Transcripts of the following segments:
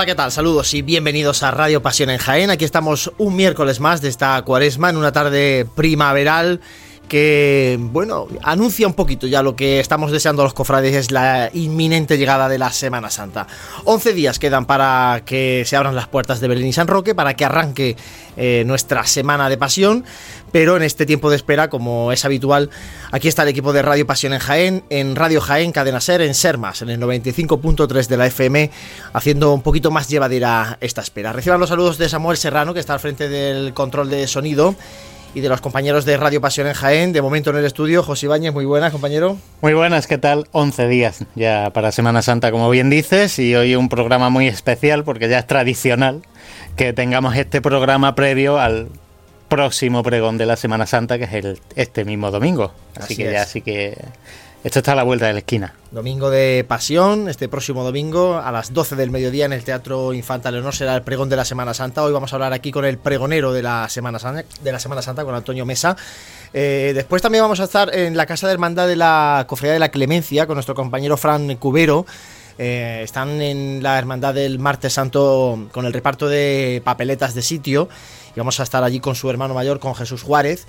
Hola, ¿qué tal? Saludos y bienvenidos a Radio Pasión en Jaén. Aquí estamos un miércoles más de esta cuaresma en una tarde primaveral que, bueno, anuncia un poquito ya lo que estamos deseando los cofrades, es la inminente llegada de la Semana Santa. 11 días quedan para que se abran las puertas de Belén y San Roque, para que arranque eh, nuestra Semana de Pasión, pero en este tiempo de espera, como es habitual, aquí está el equipo de Radio Pasión en Jaén, en Radio Jaén, Cadena Ser, en Sermas, en el 95.3 de la FM, haciendo un poquito más llevadera esta espera. Reciban los saludos de Samuel Serrano, que está al frente del control de sonido y de los compañeros de Radio Pasión en Jaén. De momento en el estudio, José Ibáñez, muy buenas, compañero. Muy buenas, ¿qué tal? 11 días ya para Semana Santa, como bien dices, y hoy un programa muy especial porque ya es tradicional que tengamos este programa previo al próximo pregón de la Semana Santa, que es el este mismo domingo. Así, que ya sí que esto está a la vuelta de la esquina. Domingo de Pasión, este próximo domingo a las 12 del mediodía en el Teatro Infanta Leonor será el pregón de la Semana Santa. Hoy vamos a hablar aquí con el pregonero de la Semana Santa, de la Semana Santa con Antonio Mesa. Eh, después también vamos a estar en la Casa de Hermandad de la Cofradía de la Clemencia con nuestro compañero Fran Cubero. Eh, están en la Hermandad del Martes Santo con el reparto de papeletas de sitio y vamos a estar allí con su hermano mayor, con Jesús Juárez.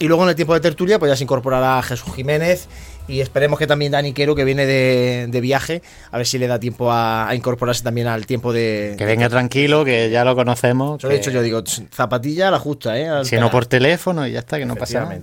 Y luego en el tiempo de tertulia, pues ya se incorporará Jesús Jiménez y esperemos que también Dani Quero, que viene de, viaje, a ver si le da tiempo a, incorporarse también al tiempo de. Que venga tranquilo, que ya lo conocemos. Lo he dicho yo, digo, zapatilla la justa, ¿eh? si no por teléfono y ya está, que no pasa nada.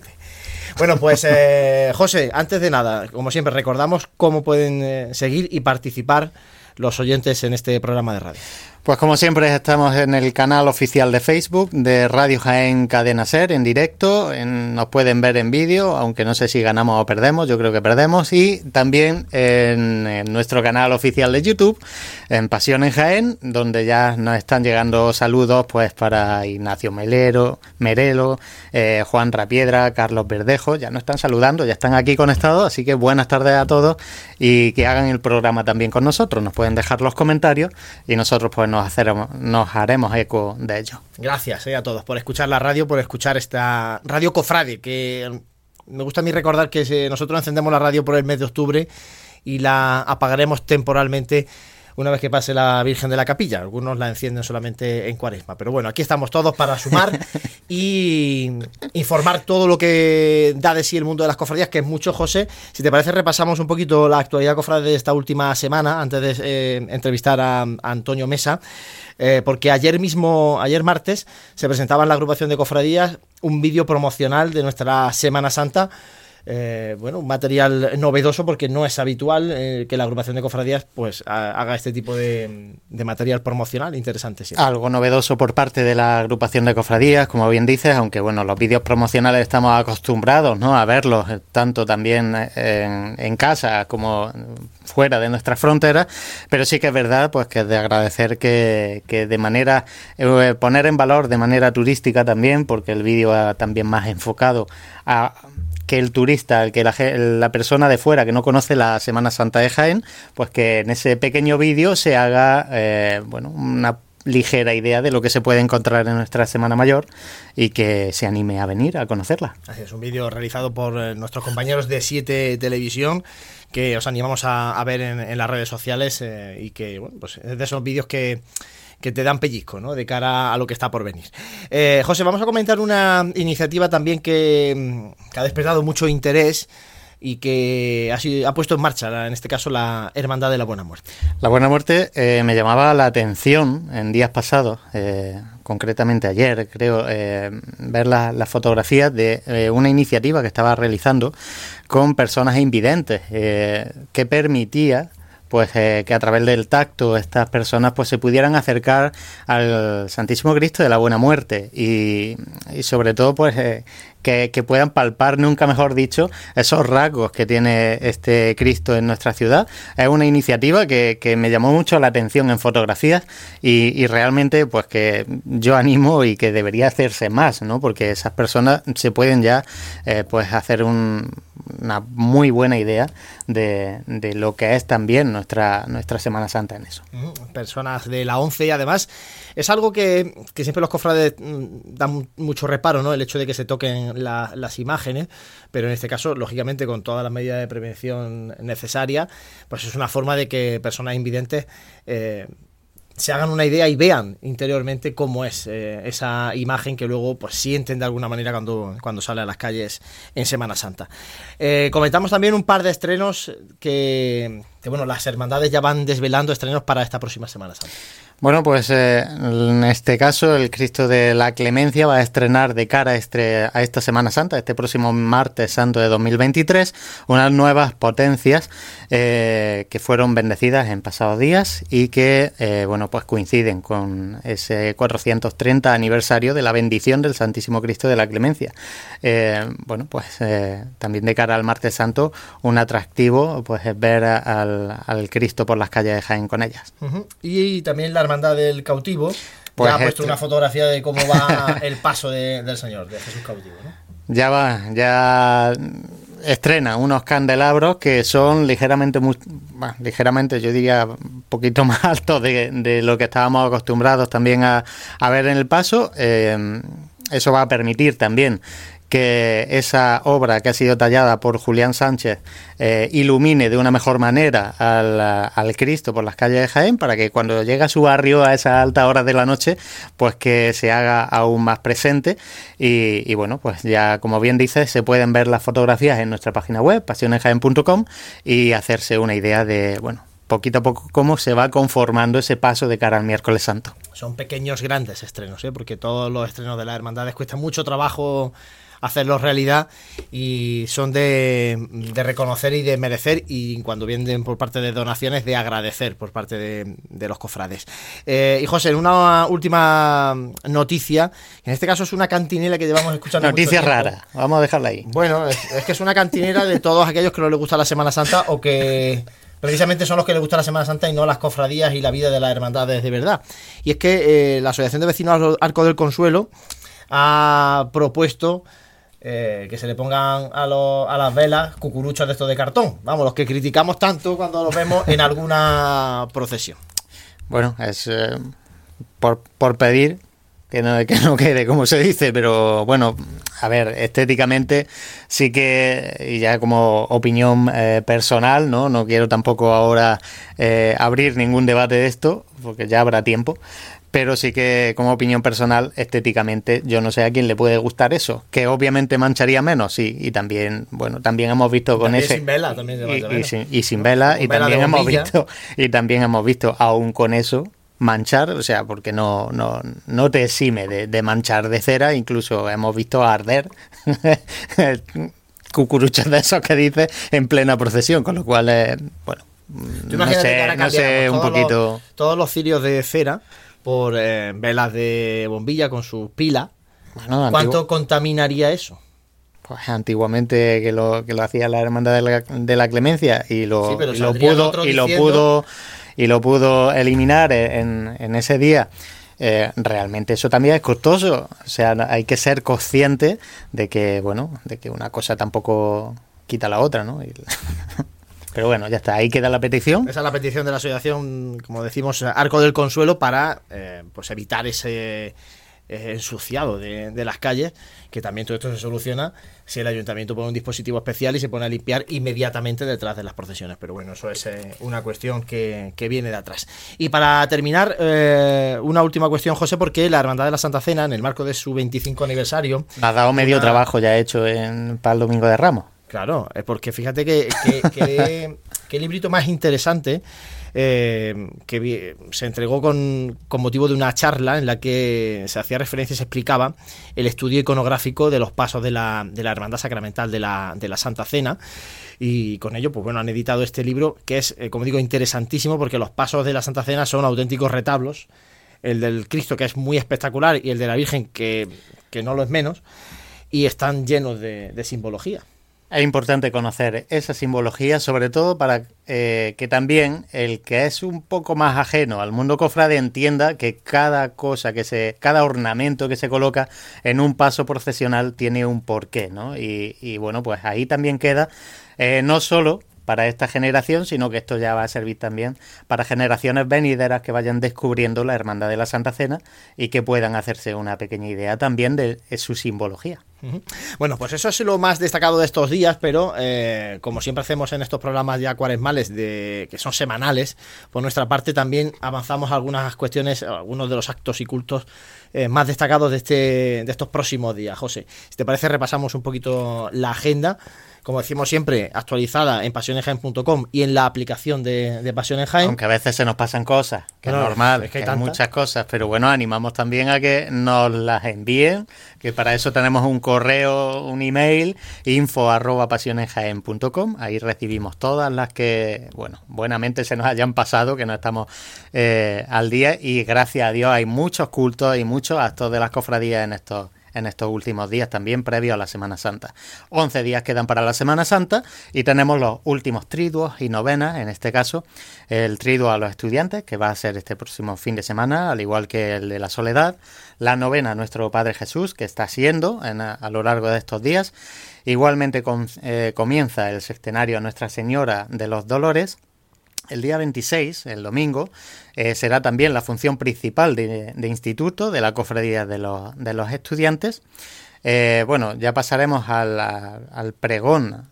Bueno, pues eh, José, antes de nada, como siempre, recordamos cómo pueden eh, seguir y participar los oyentes en este programa de radio. Pues como siempre estamos en el canal oficial de Facebook de Radio Jaén Cadena Ser en directo, nos pueden ver en vídeo, aunque no sé si ganamos o perdemos, yo creo que perdemos, y también en, nuestro canal oficial de YouTube, en Pasión en Jaén, donde ya nos están llegando saludos pues para Ignacio Melero, Merelo, eh, Juan Rapiedra, Carlos Verdejo, ya nos están saludando, ya están aquí conectados, así que buenas tardes a todos y que hagan el programa también con nosotros, nos pueden dejar los comentarios y nosotros pues nos nos, nos haremos eco de ello. Gracias eh, a todos por escuchar la radio, por escuchar esta radio Cofrade, que me gusta a mí recordar que nosotros encendemos la radio por el mes de octubre y la apagaremos temporalmente una vez que pase la Virgen de la Capilla. Algunos la encienden solamente en cuaresma. Pero bueno, aquí estamos todos para sumar y informar todo lo que da de sí el mundo de las cofradías, que es mucho, José. Si te parece, repasamos un poquito la actualidad cofrade de esta última semana antes de eh, entrevistar a, Antonio Mesa. Eh, porque ayer mismo, ayer martes, se presentaba en la agrupación de cofradías un vídeo promocional de nuestra Semana Santa eh, bueno, un material novedoso porque no es habitual eh, que la agrupación de cofradías pues haga este tipo de, material promocional interesante. Algo novedoso por parte de la agrupación de cofradías, como bien dices, aunque bueno, los vídeos promocionales estamos acostumbrados ¿no? a verlos eh, tanto también en, casa como fuera de nuestras fronteras, pero sí que es verdad pues que es de agradecer que, que de manera, poner en valor de manera turística también, porque el vídeo también más enfocado a que el turista, que la, persona de fuera que no conoce la Semana Santa de Jaén, pues que en ese pequeño vídeo se haga eh, bueno, una ligera idea de lo que se puede encontrar en nuestra Semana Mayor y que se anime a venir a conocerla. Así es, un vídeo realizado por eh, nuestros compañeros de Siete Televisión que os animamos a, ver en, las redes sociales eh, y que, bueno, pues es de esos vídeos que que te dan pellizco, ¿no? De cara a lo que está por venir. Eh, José, vamos a comentar una iniciativa también que, mm, que ha despertado mucho interés y que ha, sido, ha puesto en marcha, en este caso, la Hermandad de la Buena Muerte. La Buena Muerte eh, me llamaba la atención en días pasados, eh, concretamente ayer, creo, ver las fotografías de una iniciativa que estaba realizando con personas invidentes, que permitía pues eh, que a través del tacto estas personas pues se pudieran acercar al Santísimo Cristo de la Buena Muerte. Y, y sobre todo pues eh, que, puedan palpar, nunca mejor dicho, esos rasgos que tiene este Cristo en nuestra ciudad. Es una iniciativa que, me llamó mucho la atención en fotografías y, realmente pues que yo animo y que debería hacerse más, ¿no? Porque esas personas se pueden ya eh, pues hacer una muy buena idea de, de, lo que es también nuestra, nuestra Semana Santa en eso. Personas de la 11 y además es algo que, siempre los cofrades mm, dan mucho reparo, ¿no? El hecho de que se toquen las imágenes, pero en este caso, lógicamente, con todas las medidas de prevención necesarias, pues es una forma de que personas invidentes eh, se hagan una idea y vean interiormente cómo es eh, esa imagen que luego pues sienten de alguna manera cuando, cuando sale a las calles en Semana Santa. Eh, comentamos también un par de estrenos que, que, bueno, las hermandades ya van desvelando estrenos para esta próxima Semana Santa. Bueno, pues eh, en este caso el Cristo de la Clemencia va a estrenar de cara a, este, a esta Semana Santa, este próximo martes santo de 2023, unas nuevas potencias eh, que fueron bendecidas en pasados días y que, eh, bueno, pues coinciden con ese 430 aniversario de la bendición del Santísimo Cristo de la Clemencia. bueno, pues también de cara al martes santo, un atractivo pues es ver al, Cristo por las calles de Jaén con ellas. -huh. Y también la Hermandad del Cautivo pues ya ha puesto este... una fotografía de cómo va el paso de, del Señor, de Jesús Cautivo. ¿no? Ya va, ya estrena unos candelabros que son ligeramente, muy, bueno, ligeramente, yo diría, un poquito más altos de, de, lo que estábamos acostumbrados también a, a ver en el paso. Eh, eso va a permitir también que esa obra que ha sido tallada por Julián Sánchez eh, ilumine de una mejor manera al, al, Cristo por las calles de Jaén para que cuando llegue a su barrio a esa alta hora de la noche pues que se haga aún más presente y, y bueno pues ya como bien dices se pueden ver las fotografías en nuestra página web pasionesjaén.com y hacerse una idea de bueno poquito a poco cómo se va conformando ese paso de cara al miércoles santo. Son pequeños grandes estrenos, ¿eh? porque todos los estrenos de las hermandades cuesta mucho trabajo hacerlos realidad y son de, de, reconocer y de merecer y cuando vienen por parte de donaciones de agradecer por parte de, de los cofrades. Eh, y José, una última noticia, en este caso es una cantinela que llevamos escuchando. Noticia rara, vamos a dejarla ahí. Bueno, es, es que es una cantinera de todos aquellos que no les gusta la Semana Santa o que precisamente son los que les gusta la Semana Santa y no las cofradías y la vida de las hermandades de verdad. Y es que eh, la Asociación de Vecinos Arco del Consuelo ha propuesto eh, que se le pongan a, lo, a, las velas cucuruchos de estos de cartón. Vamos, los que criticamos tanto cuando los vemos en alguna procesión. Bueno, es eh, por, por, pedir que no, que no quede, como se dice, pero bueno, a ver, estéticamente sí que, y ya como opinión eh, personal, ¿no? No quiero tampoco ahora abrir ningún debate de esto, porque ya habrá tiempo, pero sí que como opinión personal, estéticamente, yo no sé a quién le puede gustar eso, que obviamente mancharía menos, sí, y también, bueno, también hemos visto con también ese... Sin vela, también y, y, sin, y sin vela, y también hemos visto, y también hemos visto, aún con eso, manchar, o sea, porque no, no, no te exime de, de manchar de cera, incluso hemos visto arder cucuruchos de esos que dice en plena procesión, con lo cual, eh, bueno, no sé, no sé un poquito... Los, todos los cirios de cera por eh, velas de bombilla con sus pilas. Bueno, ¿Cuánto antiguo... contaminaría eso? Pues antiguamente que lo, que lo hacía la hermandad de la, de la clemencia y lo, sí, y lo pudo y lo pudo y lo pudo eliminar en, en ese día. Eh, realmente eso también es costoso. O sea, hay que ser consciente de que, bueno, de que una cosa tampoco quita la otra, ¿no? Y... Pero bueno, ya está, ahí queda la petición. Esa es la petición de la asociación, como decimos, Arco del Consuelo, para eh, pues evitar ese eh, ensuciado de, de, las calles, que también todo esto se soluciona si el ayuntamiento pone un dispositivo especial y se pone a limpiar inmediatamente detrás de las procesiones. Pero bueno, eso es eh, una cuestión que, que, viene de atrás. Y para terminar, eh, una última cuestión, José, porque la Hermandad de la Santa Cena, en el marco de su 25 aniversario... Ha dado medio una... trabajo ya hecho en, para el Domingo de Ramos. Claro, porque fíjate que, que, librito más interesante eh, que se entregó con, motivo de una charla en la que se hacía referencia y se explicaba el estudio iconográfico de los pasos de la, de la Hermandad Sacramental de la, de la Santa Cena. Y con ello, pues bueno, han editado este libro que es, eh, como digo, interesantísimo porque los pasos de la Santa Cena son auténticos retablos. El del Cristo, que es muy espectacular, y el de la Virgen, que, que no lo es menos, y están llenos de simbología. Es importante conocer esa simbología, sobre todo para eh, que también el que es un poco más ajeno al mundo cofrade entienda que cada cosa que se, cada ornamento que se coloca en un paso procesional tiene un porqué, ¿no? Y, y bueno, pues ahí también queda eh, no solo para esta generación, sino que esto ya va a servir también para generaciones venideras que vayan descubriendo la Hermandad de la Santa Cena y que puedan hacerse una pequeña idea también de, de su simbología. Bueno, pues eso es lo más destacado de estos días, pero eh, como siempre hacemos en estos programas ya cuaresmales, de, que son semanales, por nuestra parte también avanzamos algunas cuestiones, algunos de los actos y cultos eh, más destacados de, este, de estos próximos días. José, si te parece, repasamos un poquito la agenda como decimos siempre, actualizada en pasionesjaen.com y en la aplicación de, de Pasiones Jaén. Aunque a veces se nos pasan cosas, que es normal, es que hay, muchas cosas, pero bueno, animamos también a que nos las envíen, que para eso tenemos un correo, un email, info arroba ahí recibimos todas las que, bueno, buenamente se nos hayan pasado, que no estamos eh, al día. Y gracias a Dios hay muchos cultos y muchos actos de las cofradías en estos en estos últimos días también previo a la Semana Santa. 11 días quedan para la Semana Santa y tenemos los últimos triduos y novenas, en este caso el triduo a los estudiantes, que va a ser este próximo fin de semana, al igual que el de la soledad, la novena a nuestro Padre Jesús, que está siendo a, lo largo de estos días. Igualmente eh, comienza el sextenario a Nuestra Señora de los Dolores, el día 26, el domingo, eh, será también la función principal de, instituto de la cofradía de los, estudiantes. Eh, bueno, ya pasaremos al, pregón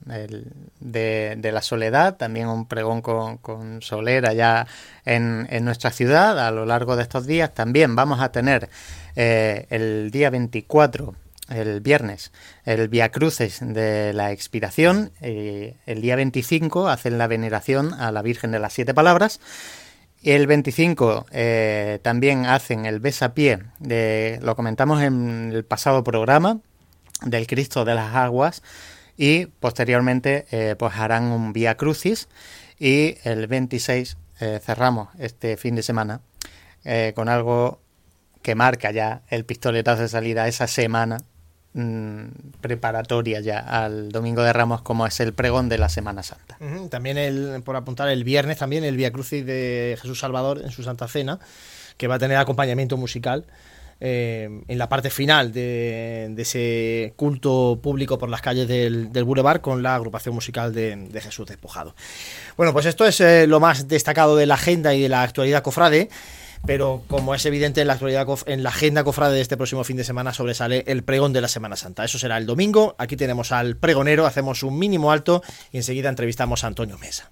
de, la soledad, también un pregón con, solera ya en, nuestra ciudad a lo largo de estos días. También vamos a tener eh, el día 24 el viernes el Via Cruces de la Expiración, eh, el día 25 hacen la veneración a la Virgen de las Siete Palabras, el 25 eh, también hacen el besapié, de, lo comentamos en el pasado programa, del Cristo de las Aguas, y posteriormente eh, pues harán un Via Crucis, y el 26 cerramos este fin de semana con algo que marca ya el pistoletazo de salida esa semana preparatoria ya al Domingo de Ramos como es el pregón de la Semana Santa. También el, por apuntar el viernes también el Via Crucis de Jesús Salvador en su Santa Cena, que va a tener acompañamiento musical. Eh, en la parte final de, ese culto público por las calles del, del Boulevard con la agrupación musical de, Jesús Despojado. Bueno, pues esto es eh, lo más destacado de la agenda y de la actualidad cofrade pero como es evidente en la actualidad en la agenda cofrade de este próximo fin de semana sobresale el pregón de la Semana Santa. Eso será el domingo. Aquí tenemos al pregonero, hacemos un mínimo alto y enseguida entrevistamos a Antonio Mesa.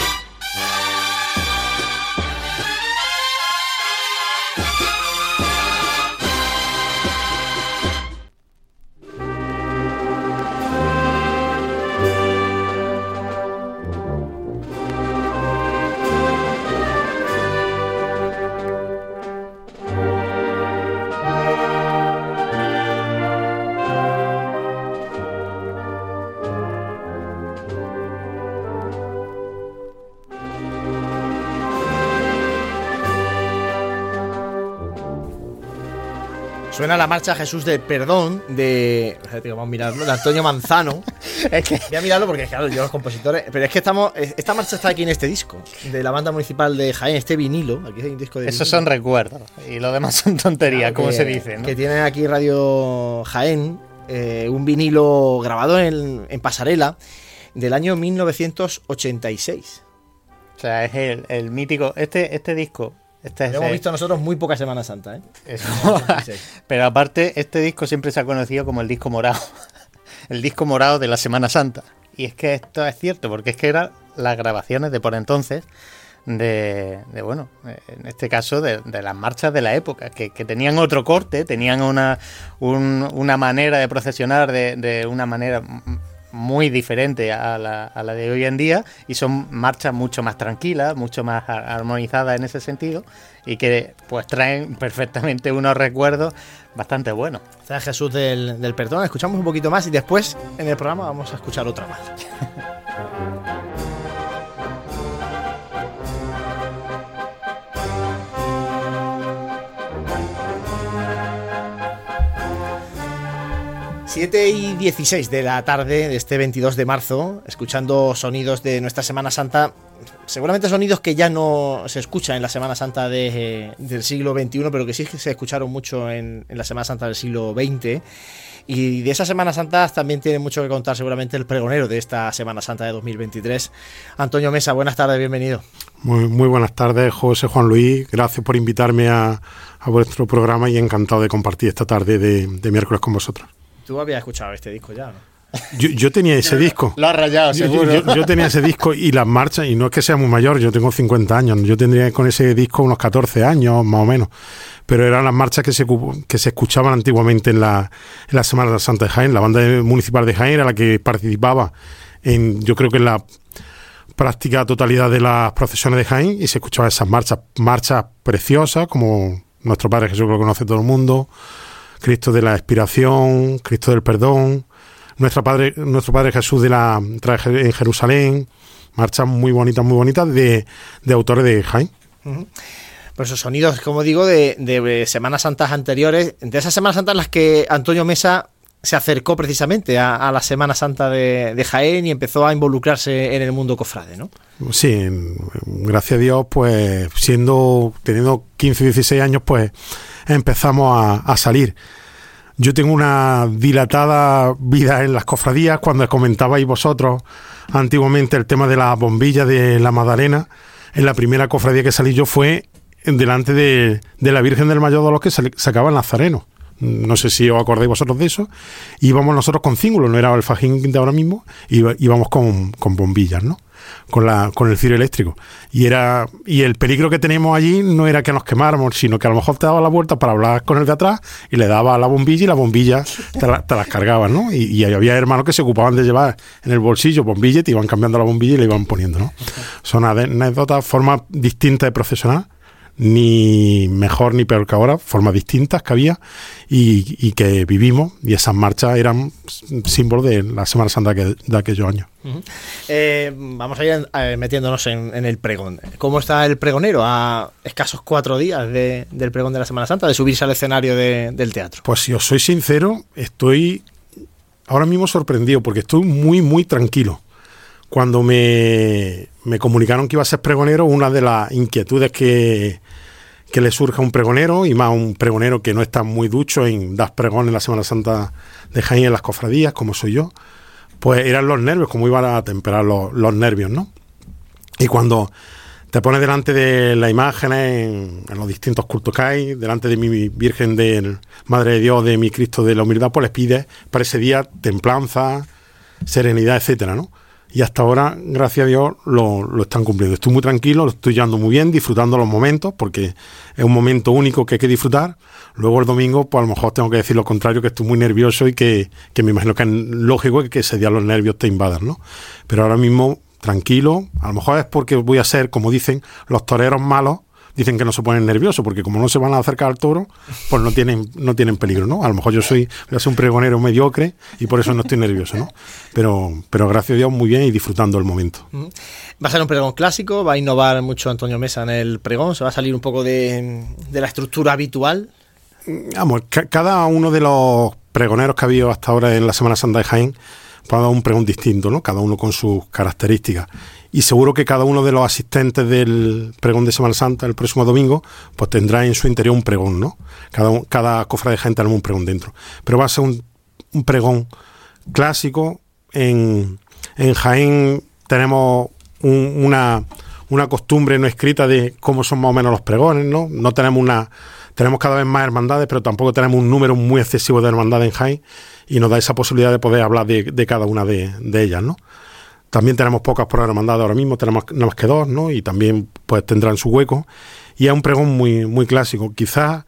Suena la marcha Jesús del Perdón de. Vamos a mirarlo, de Antonio Manzano. es que. Voy a mirarlo porque, claro, yo los compositores. Pero es que estamos. Esta marcha está aquí en este disco, de la banda municipal de Jaén, este vinilo. Aquí hay un disco de. Esos son recuerdos. Y lo demás son tonterías, como se dice. Que tiene aquí Radio Jaén, eh, un vinilo grabado en, pasarela del año 1986. O sea, es el, el mítico. Este, este disco este hemos visto nosotros muy poca Semana Santa, ¿eh? Pero aparte, este disco siempre se ha conocido como el disco morado. el disco morado de la Semana Santa. Y es que esto es cierto, porque es que eran las grabaciones de por entonces de, bueno, en este caso de, las marchas de la época, que, tenían otro corte, tenían una, una manera de procesionar de, de una manera muy diferente a la, a la, de hoy en día y son marchas mucho más tranquilas, mucho más armonizadas en ese sentido y que pues traen perfectamente unos recuerdos bastante buenos. San Jesús del, del Perdón, escuchamos un poquito más y después en el programa vamos a escuchar otra más. 7 y 16 de la tarde de este 22 de marzo, escuchando sonidos de nuestra Semana Santa, seguramente sonidos que ya no se escuchan en la Semana Santa de, del siglo XXI, pero que sí se escucharon mucho en, en la Semana Santa del siglo XX. Y de esa Semana Santa también tiene mucho que contar seguramente el pregonero de esta Semana Santa de 2023. Antonio Mesa, buenas tardes, bienvenido. Muy, muy buenas tardes, José Juan Luis. Gracias por invitarme a, a vuestro programa y encantado de compartir esta tarde de, de miércoles con vosotros. Tú habías escuchado este disco ya, ¿no? Yo, yo tenía ese disco. Lo has rayado, Yo, seguro. yo- yo tenía ese disco y las marchas, y no es que sea muy mayor, yo tengo 50 años, yo tendría con ese disco unos 14 años más o menos, pero eran las marchas que se, que se escuchaban antiguamente en la, en la Semana Santa de Jaén. La banda municipal de Jaén era la que participaba en, yo creo que en la práctica totalidad de las procesiones de Jaén y se escuchaban esas marchas, marchas preciosas como nuestro Padre Jesús que lo conoce todo el mundo, Cristo de la expiración, Cristo del perdón, nuestra padre, nuestro Padre Jesús de la traje en Jerusalén, marchas muy bonitas, muy bonitas de, de autores de Jaén. Pues esos sonidos, como digo, de, de Semanas Santas anteriores, de esas Semanas Santas en las que Antonio Mesa se acercó precisamente a, a la Semana Santa de, de Jaén y empezó a involucrarse en el mundo cofrade, ¿no? Sí, gracias a Dios, pues siendo, teniendo 15, 16 años, pues empezamos a, a salir. Yo tengo una dilatada vida en las cofradías. Cuando comentabais vosotros antiguamente el tema de la bombilla de la Magdalena, en la primera cofradía que salí yo fue delante de, de la Virgen del Mayor de los que sacaba el Nazareno. No sé si os acordáis vosotros de eso. Íbamos nosotros con cíngulo, no era el fajín de ahora mismo, íbamos con, con bombillas, ¿no? Con, la, con el ciro eléctrico. Y era y el peligro que teníamos allí no era que nos quemáramos, sino que a lo mejor te daba la vuelta para hablar con el de atrás y le daba la bombilla y la bombilla te, la- las cargaban, ¿no? Y, había hermanos que se ocupaban de llevar en el bolsillo bombilla y te iban cambiando la bombilla y le iban poniendo, ¿no? Son anécdotas, formas distintas de procesionar ni mejor ni peor que ahora, formas distintas que había y, y que vivimos, y esas marchas eran símbolo de la Semana Santa que- de aquellos años. Eh, vamos a ir eh, metiéndonos en, en el pregón. ¿Cómo está el pregonero a escasos cuatro días de- del pregón de la Semana Santa, de subirse al escenario de- del teatro? Pues si os soy sincero, estoy ahora mismo sorprendido porque estoy muy, muy tranquilo. Cuando me, me comunicaron que iba a ser pregonero, una de las inquietudes que, que le surge a un pregonero, y más un pregonero que no está muy ducho en dar pregón en la Semana Santa de Jaén en las cofradías, como soy yo, pues eran los nervios, como iban a temperar los, los nervios, ¿no? Y cuando te pones delante de la imagen en, en los distintos cultos que hay, delante de mi Virgen de Madre de Dios, de mi Cristo de la humildad, pues les pides para ese día templanza, serenidad, etcétera, ¿no? Y hasta ahora, gracias a Dios, lo, lo están cumpliendo. Estoy muy tranquilo, lo estoy llevando muy bien, disfrutando los momentos, porque es un momento único que hay que disfrutar. Luego el domingo, pues a lo mejor tengo que decir lo contrario, que estoy muy nervioso y que, que me imagino que es lógico que ese día los nervios te invadan, ¿no? Pero ahora mismo, tranquilo, a lo mejor es porque voy a ser, como dicen, los toreros malos, dicen que no se ponen nerviosos, porque como no se van a acercar al toro, pues no tienen, no tienen peligro, ¿no? A lo mejor yo soy, a ser un pregonero mediocre y por eso no estoy nervioso, ¿no? Pero, pero gracias a Dios muy bien y disfrutando el momento. Va a ser un pregón clásico, va a innovar mucho Antonio Mesa en el pregón, se va a salir un poco de, de la estructura habitual. Vamos, ca- cada uno de los pregoneros que ha habido hasta ahora en la Semana Santa de Jaén pues ha dado un pregón distinto, ¿no? Cada uno con sus características. Y seguro que cada uno de los asistentes del pregón de Semana Santa el próximo domingo, pues tendrá en su interior un pregón, ¿no? Cada, cada cofre de gente tendrá un pregón dentro. Pero va a ser un, un pregón clásico. En, en Jaén tenemos un- una, una costumbre no escrita de cómo son más o menos los pregones, ¿no? No tenemos una tenemos cada vez más hermandades, pero tampoco tenemos un número muy excesivo de hermandades en Jaén y nos da esa posibilidad de poder hablar de, de cada una de, de ellas, ¿no? También tenemos pocas por hermandad ahora mismo, tenemos nada más que dos, ¿no? Y también pues tendrán su hueco. Y es un pregón muy, muy clásico. Quizás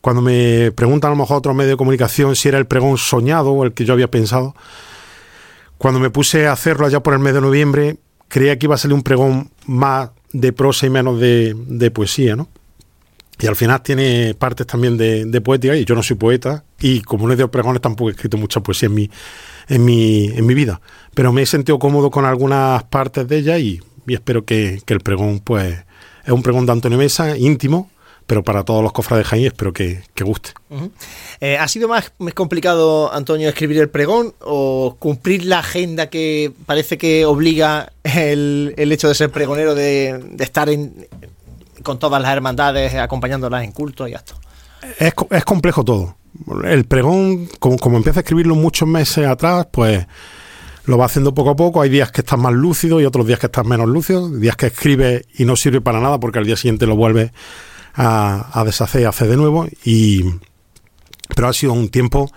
cuando me preguntan a lo mejor otros medios de comunicación si era el pregón soñado o el que yo había pensado, cuando me puse a hacerlo allá por el mes de noviembre, creía que iba a salir un pregón más de prosa y menos de, de poesía, ¿no? Y al final tiene partes también de, de poética, y yo no soy poeta, y como no he de pregones tampoco he escrito mucha poesía en mi, en mi, en mi vida. Pero me he sentido cómodo con algunas partes de ella y, y espero que, que el pregón, pues, es un pregón de Antonio Mesa, íntimo, pero para todos los cofrades de Jaén espero que, que guste. Eh, ¿Ha sido más, más, complicado, Antonio, escribir el pregón o cumplir la agenda que parece que obliga el, el hecho de ser pregonero, de, de estar en, con todas las hermandades, acompañándolas en culto y esto? Es, es complejo todo. El pregón, como, como empieza a escribirlo muchos meses atrás, pues lo va haciendo poco a poco. Hay días que estás más lúcido y otros días que estás menos lúcido. Días que escribe y no sirve para nada porque al día siguiente lo vuelve a, a deshacer y hacer de nuevo. Y, pero ha sido un tiempo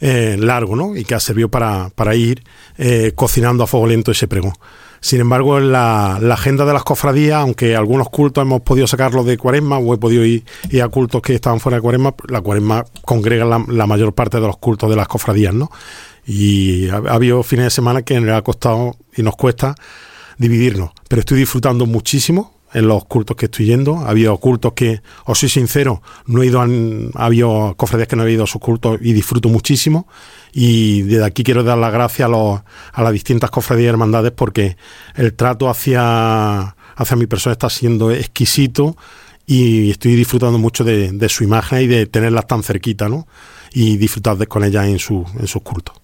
eh, largo, ¿no? Y que ha servido para, para ir eh, cocinando a fuego lento ese pregón. Sin embargo, en la, agenda de las cofradías, aunque algunos cultos hemos podido sacarlos de cuaresma o he podido ir, ir, a cultos que estaban fuera de cuaresma, la cuaresma congrega la, la mayor parte de los cultos de las cofradías, ¿no? Y ha, ha, habido fines de semana que nos ha costado y nos cuesta dividirnos, pero estoy disfrutando muchísimo en los cultos que estoy yendo. Ha habido cultos que, os soy sincero, no he ido a, ha habido cofradías que no he ido a sus cultos y disfruto muchísimo. Y desde aquí quiero dar las gracias a, los, a las distintas cofradías y hermandades porque el trato hacia, hacia mi persona está siendo exquisito y estoy disfrutando mucho de, de su imagen y de tenerlas tan cerquita, ¿no? y disfrutar de, con ella en, su, en sus cultos.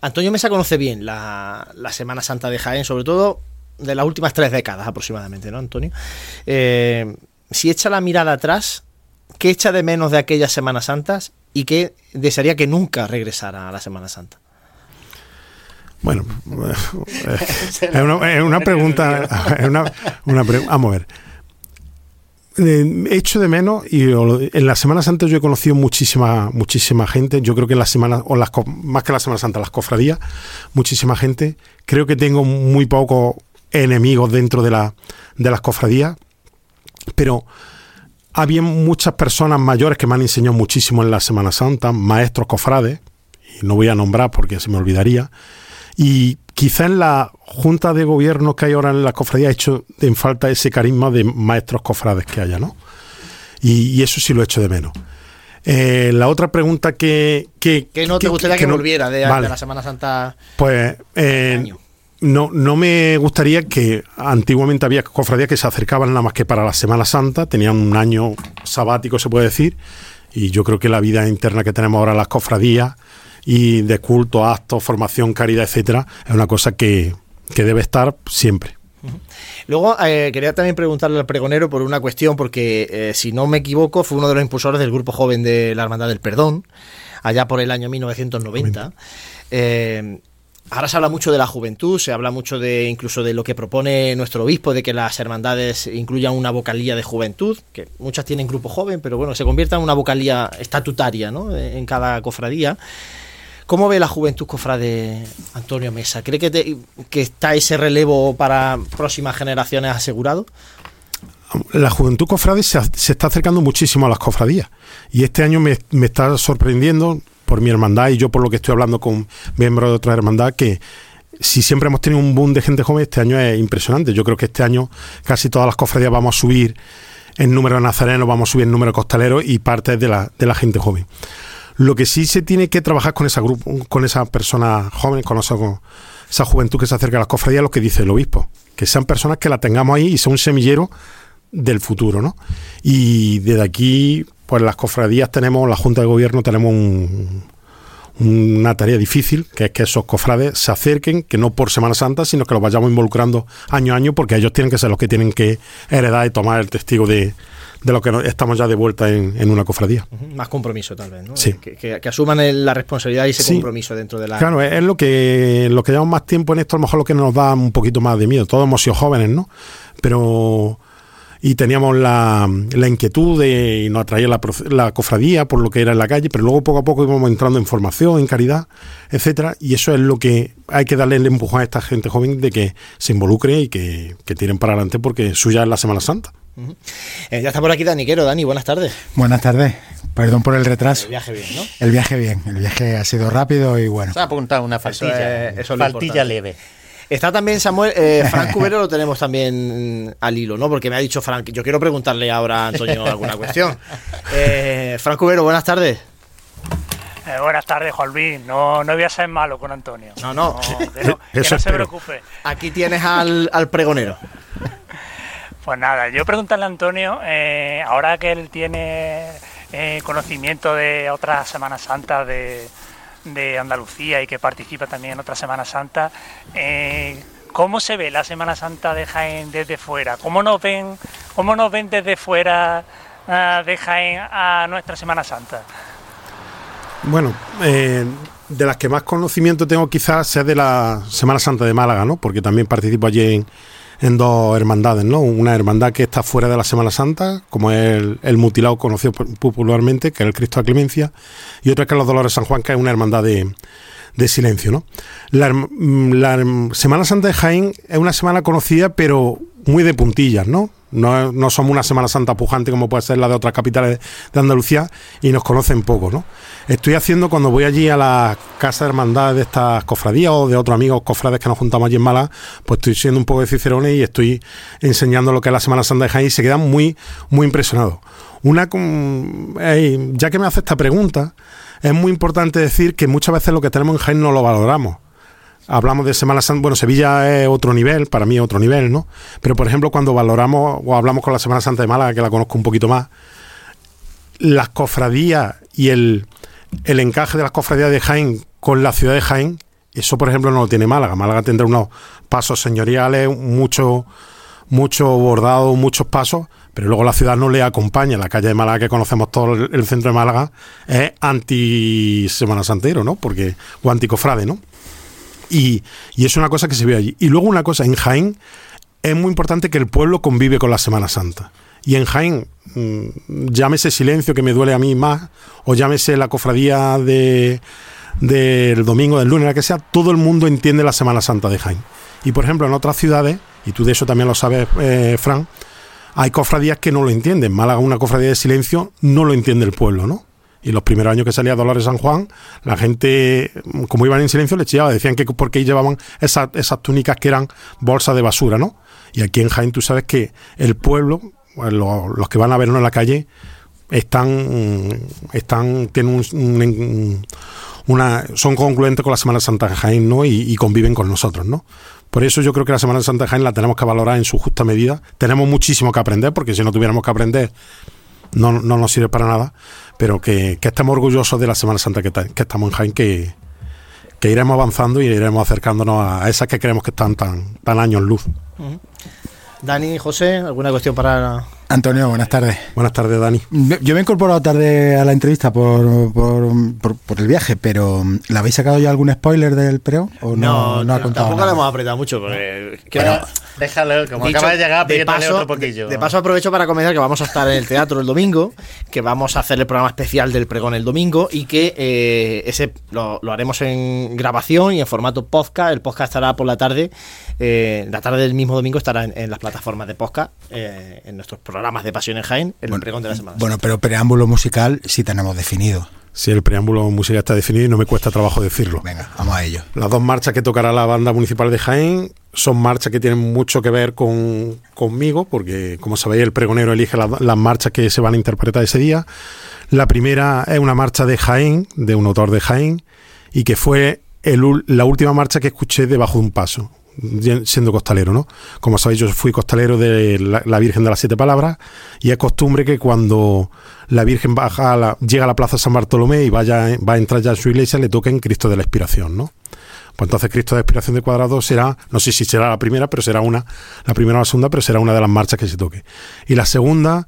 Antonio Mesa conoce bien la, Semana Santa de Jaén, sobre todo de las últimas tres décadas aproximadamente, ¿no, Antonio? Eh, si echa la mirada atrás, ¿qué echa de menos de aquellas Semanas Santas y qué desearía que nunca regresara a la Semana Santa? Bueno, es una, una pregunta, vamos a ver. Eh, echo de menos y en las Semanas Santa yo he conocido muchísima muchísima gente. Yo creo que en las semanas o las más que las Semanas Santa las cofradías muchísima gente. Creo que tengo muy pocos enemigos dentro de la de las cofradías pero había muchas personas mayores que me han enseñado muchísimo en la Semana Santa maestros cofrades y no voy a nombrar porque se me olvidaría y quizá en la junta de gobierno que hay ahora en la cofradía ha hecho en falta ese carisma de maestros cofrades que haya, ¿no? Y, y eso sí lo echo de menos. Eh, la otra pregunta que... Que, que no te gustaría que, que no, no, volviera de, vale. de, la Semana Santa. Pues eh, no, no me gustaría que antiguamente había cofradías que se acercaban nada más que para la Semana Santa, tenían un año sabático, se puede decir, y yo creo que la vida interna que tenemos ahora las cofradías y de culto, actos, formación, caridad, etcétera, es una cosa que, que debe estar siempre. Luego, eh, quería también preguntarle al pregonero por una cuestión, porque eh, si no me equivoco, fue uno de los impulsores del grupo joven de la Hermandad del Perdón, allá por el año 1990. Eh, ahora se habla mucho de la juventud, se habla mucho de incluso de lo que propone nuestro obispo, de que las hermandades incluyan una vocalía de juventud, que muchas tienen grupo joven, pero bueno, se convierta en una vocalía estatutaria ¿no? en cada cofradía. ¿Cómo ve la juventud cofrade Antonio Mesa? ¿Cree que, te, que está ese relevo para próximas generaciones asegurado? La juventud cofrade se, se, está acercando muchísimo a las cofradías y este año me, me, está sorprendiendo por mi hermandad y yo por lo que estoy hablando con miembros de otra hermandad que si siempre hemos tenido un boom de gente joven, este año es impresionante. Yo creo que este año casi todas las cofradías vamos a subir en número de nazarenos, vamos a subir en número de costaleros y parte de la, de la gente joven. Lo que sí se tiene que trabajar con esa grupo, con esa persona joven, con esa, juventud que se acerca a las cofradías, lo que dice el obispo, que sean personas que la tengamos ahí y sea un semillero del futuro, ¿no? Y desde aquí, pues las cofradías tenemos, la Junta de Gobierno tenemos un, una tarea difícil, que es que esos cofrades se acerquen, que no por Semana Santa, sino que los vayamos involucrando año a año, porque ellos tienen que ser los que tienen que heredar y tomar el testigo de, de lo que estamos ya de vuelta en, en una cofradía. Uh -huh. Más compromiso, tal vez, ¿no? Sí. Que, que, que, asuman la responsabilidad y ese sí. compromiso dentro de la. Claro, es lo que, lo que llevamos más tiempo en esto, a lo mejor lo que nos da un poquito más de miedo. Todos hemos sido jóvenes, ¿no? Pero. Y teníamos la, la inquietud de, y nos atraía la, la, cofradía por lo que era en la calle, pero luego poco a poco íbamos entrando en formación, en caridad, etcétera, y eso es lo que hay que darle el empujón a esta gente joven de que se involucre y que, que tiren para adelante porque suya es la Semana Santa. Uh -huh. eh, ya está por aquí Dani Quero. Dani, buenas tardes. Buenas tardes. Perdón por el retraso. El viaje bien, ¿no? El viaje bien. El viaje ha sido rápido y bueno. Se ha apuntado una faltilla. Eso es, eso faltilla leve. Está también Samuel, eh, Frank Cubero lo tenemos también al hilo, ¿no? Porque me ha dicho Frank, yo quiero preguntarle ahora a Antonio alguna cuestión. Eh, Frank Cubero, buenas tardes. Eh, buenas tardes, Juan Luis. No, no voy a ser malo con Antonio. No, no. no que no, que no se preocupe. Aquí tienes al, al pregonero. Pues nada, yo preguntarle a Antonio, eh, ahora que él tiene eh, conocimiento de otras Semanas Santas de, de Andalucía y que participa también en otras Semanas Santas, eh, ¿cómo se ve la Semana Santa de Jaén desde fuera? ¿Cómo nos ven, cómo nos ven desde fuera ah, de Jaén a nuestra Semana Santa? Bueno, eh, de las que más conocimiento tengo quizás es de la Semana Santa de Málaga, ¿no? Porque también participo allí en, en dos hermandades, ¿no? Una hermandad que está fuera de la Semana Santa, como es el, el mutilado conocido popularmente, que es el Cristo de Clemencia, y otra que es los Dolores San Juan, que es una hermandad de, de silencio, ¿no? La, mm, la Semana Santa de Jaén es una semana conocida, pero muy de puntillas, ¿no? No, no somos una Semana Santa pujante como puede ser la de otras capitales de Andalucía y nos conocen poco, ¿no? Estoy haciendo cuando voy allí a la casa de hermandad de estas cofradías o de otros amigos cofrades que nos juntamos allí en Málaga, pues estoy siendo un poco de cicerones y estoy enseñando lo que es la Semana Santa de Jaén y se quedan muy, muy impresionados. Una, eh, ya que me hace esta pregunta, es muy importante decir que muchas veces lo que tenemos en Jaén no lo valoramos. Hablamos de Semana Santa, bueno, Sevilla es otro nivel, para mí es otro nivel, ¿no? Pero por ejemplo, cuando valoramos o hablamos con la Semana Santa de Málaga, que la conozco un poquito más, las cofradías y el, el encaje de las cofradías de Jaén con la ciudad de Jaén, eso por ejemplo no lo tiene Málaga. Málaga tendrá unos pasos señoriales, mucho, mucho bordado, muchos pasos, pero luego la ciudad no le acompaña. La calle de Málaga que conocemos todo el, centro de Málaga es anti Semana Santero, ¿no? Porque, o anticofrade, ¿no? Y, y es una cosa que se ve allí. Y luego una cosa, en Jaén es muy importante que el pueblo convive con la Semana Santa. Y en Jaén, mm, llámese silencio que me duele a mí más, o llámese la cofradía de del domingo, del lunes, la que sea, todo el mundo entiende la Semana Santa de Jaén. Y por ejemplo, en otras ciudades, y tú de eso también lo sabes, eh, Fran, hay cofradías que no lo entienden. Málaga, una cofradía de silencio, no lo entiende el pueblo, ¿no? Y los primeros años que salía Dolores San Juan, la gente, como iban en silencio, le chillaba. Decían que porque llevaban esas, túnicas que eran bolsas de basura, ¿no? Y aquí en Jaén tú sabes que el pueblo, pues, lo- los que van a vernos en la calle, están, están tienen un- un- una, son concluentes con la Semana Santa de Jaén, ¿no? Y, y conviven con nosotros, ¿no? Por eso yo creo que la Semana Santa de Jaén la tenemos que valorar en su justa medida. Tenemos muchísimo que aprender, porque si no tuviéramos que aprender, no, no nos sirve para nada, pero que, que estemos orgullosos de la Semana Santa que, ta- que estamos en Jaén, que, que iremos avanzando y iremos acercándonos a esas que creemos que están tan, tan años luz. Dani, José, ¿alguna cuestión para Antonio, buenas tardes. Buenas tardes, Dani. Yo me he incorporado tarde a la entrevista por, por, por- por el viaje, pero ¿le habéis sacado ya algún spoiler del preo? ¿O no, no, ha contado tampoco nada? le hemos apretado mucho. Porque, Bueno, déjalo, como Dicho, acaba de llegar, de paso, otro poquillo. de paso aprovecho para comentar que vamos a estar en el teatro el domingo, que vamos a hacer el programa especial del pregón el domingo y que eh, ese lo, lo haremos en grabación y en formato podcast. El podcast estará por la tarde, eh, la tarde del mismo domingo estará en, en las plataformas de podcast, eh, en nuestros programas de Pasión en Jaén, el pregón de la semana. Bueno, pero preámbulo musical sí tenemos definido. Si el preámbulo musical está definido y no me cuesta trabajo decirlo. Venga, vamos a ello. Las dos marchas que tocará la banda municipal de Jaén son marchas que tienen mucho que ver con, conmigo, porque como sabéis el pregonero elige la- las marchas que se van a interpretar ese día. La primera es una marcha de Jaén, de un autor de Jaén, y que fue el la última marcha que escuché debajo de un paso, siendo costalero, ¿no? Como sabéis, yo fui costalero de la, la Virgen de las Siete Palabras, y es costumbre que cuando la Virgen baja a la- llega a la Plaza San Bartolomé y vaya, va a entrar ya en su iglesia, le toquen Cristo de la Expiración, ¿no? Pues entonces Cristo de Expiración de Cuadrado será, no sé si será la primera, pero será una, la primera o la segunda, pero será una de las marchas que se toque. Y la segunda,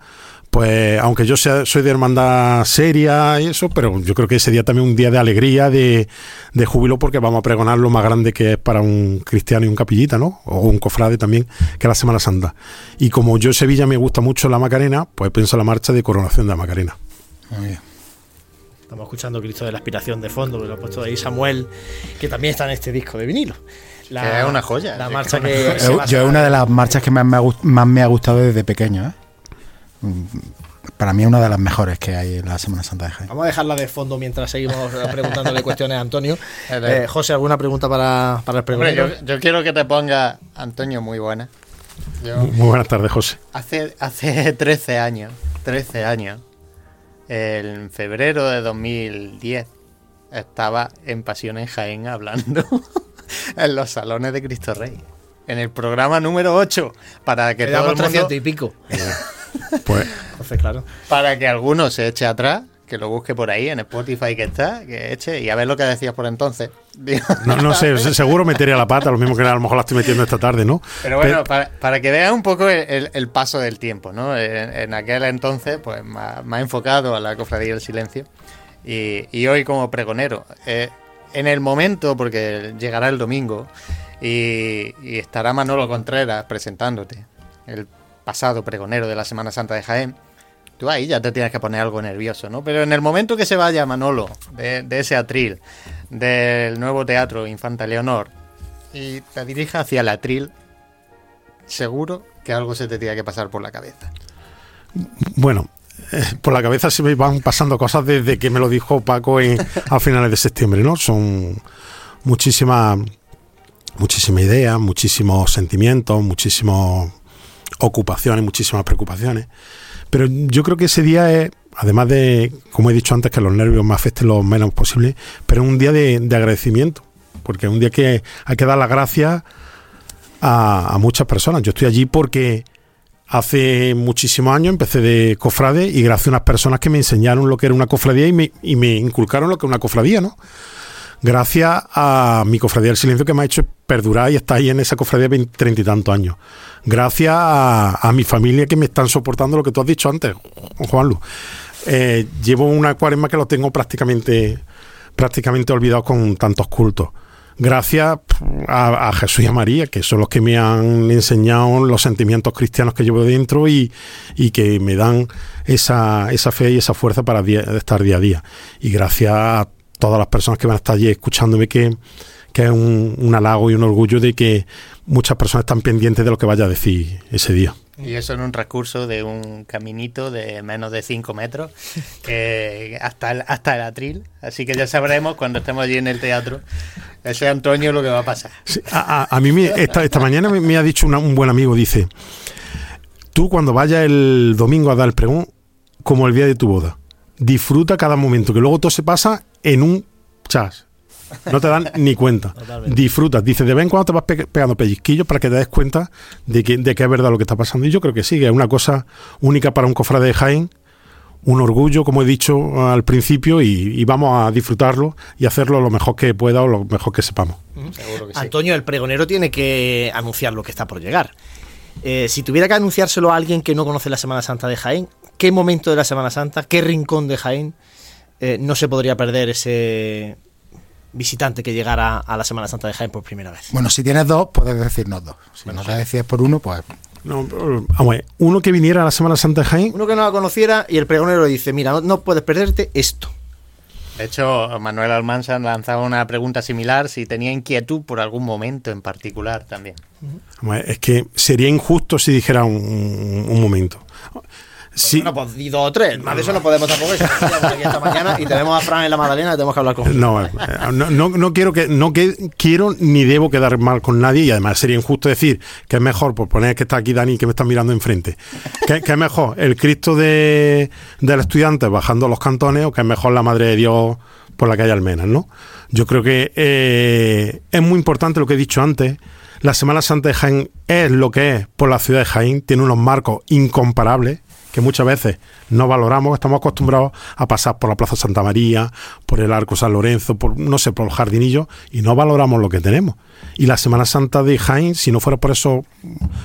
pues aunque yo sea, soy de hermandad seria y eso, pero yo creo que ese día también es un día de alegría, de, de júbilo, porque vamos a pregonar lo más grande que es para un cristiano y un capillita, ¿no? O un cofrade también, que es la Semana Santa. Y como yo en Sevilla me gusta mucho la Macarena, pues pienso en la marcha de coronación de la Macarena. Muy bien. Estamos escuchando Cristo de la Aspiración de fondo, que lo ha puesto ahí Samuel, que también está en este disco de vinilo. La, Que es una joya, La marcha que Yo, es una de las marchas que más me ha, gust- más me ha gustado desde pequeño. ¿eh? Para mí es una de las mejores que hay en la Semana Santa de Jaén. Vamos a dejarla de fondo mientras seguimos preguntándole cuestiones a Antonio. Eh, José, ¿alguna pregunta para, para el pregonero? yo, yo quiero que te ponga, Antonio, muy buena. Yo, Muy buenas tardes, José. hace, hace 13 años, 13 años, en febrero de 2010, estaba en Pasión en Jaén hablando en los salones de Cristo Rey. en el programa número 8 para que Le todo el mundo, 300 y pico. Pues Entonces, claro. para que alguno se eche atrás, que lo busque por ahí en Spotify que está, que eche y a ver lo que decías por entonces. No, no sé, seguro metería la pata, lo mismo que a lo mejor la estoy metiendo esta tarde, ¿no? Pero bueno, para, para que veas un poco el, el- el paso del tiempo, ¿no? En, en aquel entonces, pues más, más enfocado a la cofradía del silencio y, y hoy como pregonero. Eh, en el momento, porque llegará el domingo y, y estará Manolo Contreras presentándote, el pasado pregonero de la Semana Santa de Jaén. Tú ahí ya te tienes que poner algo nervioso, ¿no? Pero en el momento que se vaya Manolo de, de ese atril, del nuevo teatro Infanta Leonor, y te dirija hacia el atril, seguro que algo se te tiene que pasar por la cabeza. Bueno, eh, por la cabeza se me van pasando cosas desde que me lo dijo Paco en, a finales de septiembre, ¿no? Son muchísimas muchísimas ideas, muchísimos sentimientos, muchísimas ocupaciones, muchísimas preocupaciones. Pero yo creo que ese día es, además de, como he dicho antes, que los nervios me afecten lo menos posible, pero es un día de, de agradecimiento, porque es un día que hay que dar las gracias a, muchas personas. Yo estoy allí porque hace muchísimos años empecé de cofrade y gracias a unas personas que me enseñaron lo que era una cofradía y me, y me inculcaron lo que es una cofradía, ¿no? Gracias a mi cofradía del silencio que me ha hecho perdurar y estar ahí en esa cofradía treinta y tantos años. Gracias a, mi familia que me están soportando lo que tú has dicho antes, Juanlu. Eh, llevo una cuaresma que lo tengo prácticamente, prácticamente olvidado con tantos cultos gracias a, Jesús y a María, que son los que me han enseñado los sentimientos cristianos que llevo dentro y, que me dan esa, esa, fe y esa fuerza para estar día a día. Y gracias a todas las personas que van a estar allí escuchándome, que, que es un, un halago y un orgullo de que muchas personas están pendientes de lo que vaya a decir ese día. Y eso en un recurso de un caminito de menos de 5 metros hasta, el, hasta el atril. Así que ya sabremos cuando estemos allí en el teatro, ese Antonio, lo que va a pasar. Sí, a, a, a, mí me, esta, esta, mañana me, me ha dicho una, un buen amigo, dice, tú cuando vayas el domingo a dar el pregón, como el día de tu boda, disfruta cada momento, que luego todo se pasa en un chas. No te dan ni cuenta. Totalmente. Disfrutas. Dice, de vez en cuando te vas pe pegando pellizquillos para que te des cuenta de que, de que es verdad lo que está pasando. Y yo creo que sí, que es una cosa única para un cofrade de Jaén, un orgullo, como he dicho al principio, y, y, vamos a disfrutarlo y hacerlo lo mejor que pueda o lo mejor que sepamos. Que sí. Antonio, el pregonero tiene que anunciar lo que está por llegar. Eh, si tuviera que anunciárselo a alguien que no conoce la Semana Santa de Jaén, ¿qué momento de la Semana Santa, qué rincón de Jaén eh, no se podría perder ese visitante que llegara a la Semana Santa de Jaén por primera vez. Bueno, si tienes dos, puedes decirnos dos. Si bueno, no te decides por uno, pues. No, vamos, uno que viniera a la Semana Santa de Jaén. Uno que no la conociera y el pregonero le dice: Mira, no, no puedes perderte esto. De hecho, Manuel Almanza lanzaba una pregunta similar si tenía inquietud por algún momento en particular también. Es que sería injusto si dijera un, un momento. Sí. Bueno, pues y dos o tres. Más de eso no podemos tampoco. aquí esta mañana y tenemos a Fran en la Magdalena y tenemos que hablar con él. No, no, no, no, quiero que no que, quiero ni debo quedar mal con nadie y además sería injusto decir que es mejor por poner que está aquí Dani que me está mirando enfrente. que, que es mejor el Cristo de, del estudiante bajando los cantones o que es mejor la Madre de Dios por la calle Almenas, ¿no? Yo creo que eh, es muy importante lo que he dicho antes. La Semana Santa de Jaén es lo que es por la ciudad de Jaén, tiene unos marcos incomparables que muchas veces no valoramos, estamos acostumbrados a pasar por la Plaza Santa María, por el Arco San Lorenzo, por no sé, por los jardinillos, y no valoramos lo que tenemos. Y la Semana Santa de Jaén, si no fuera por eso,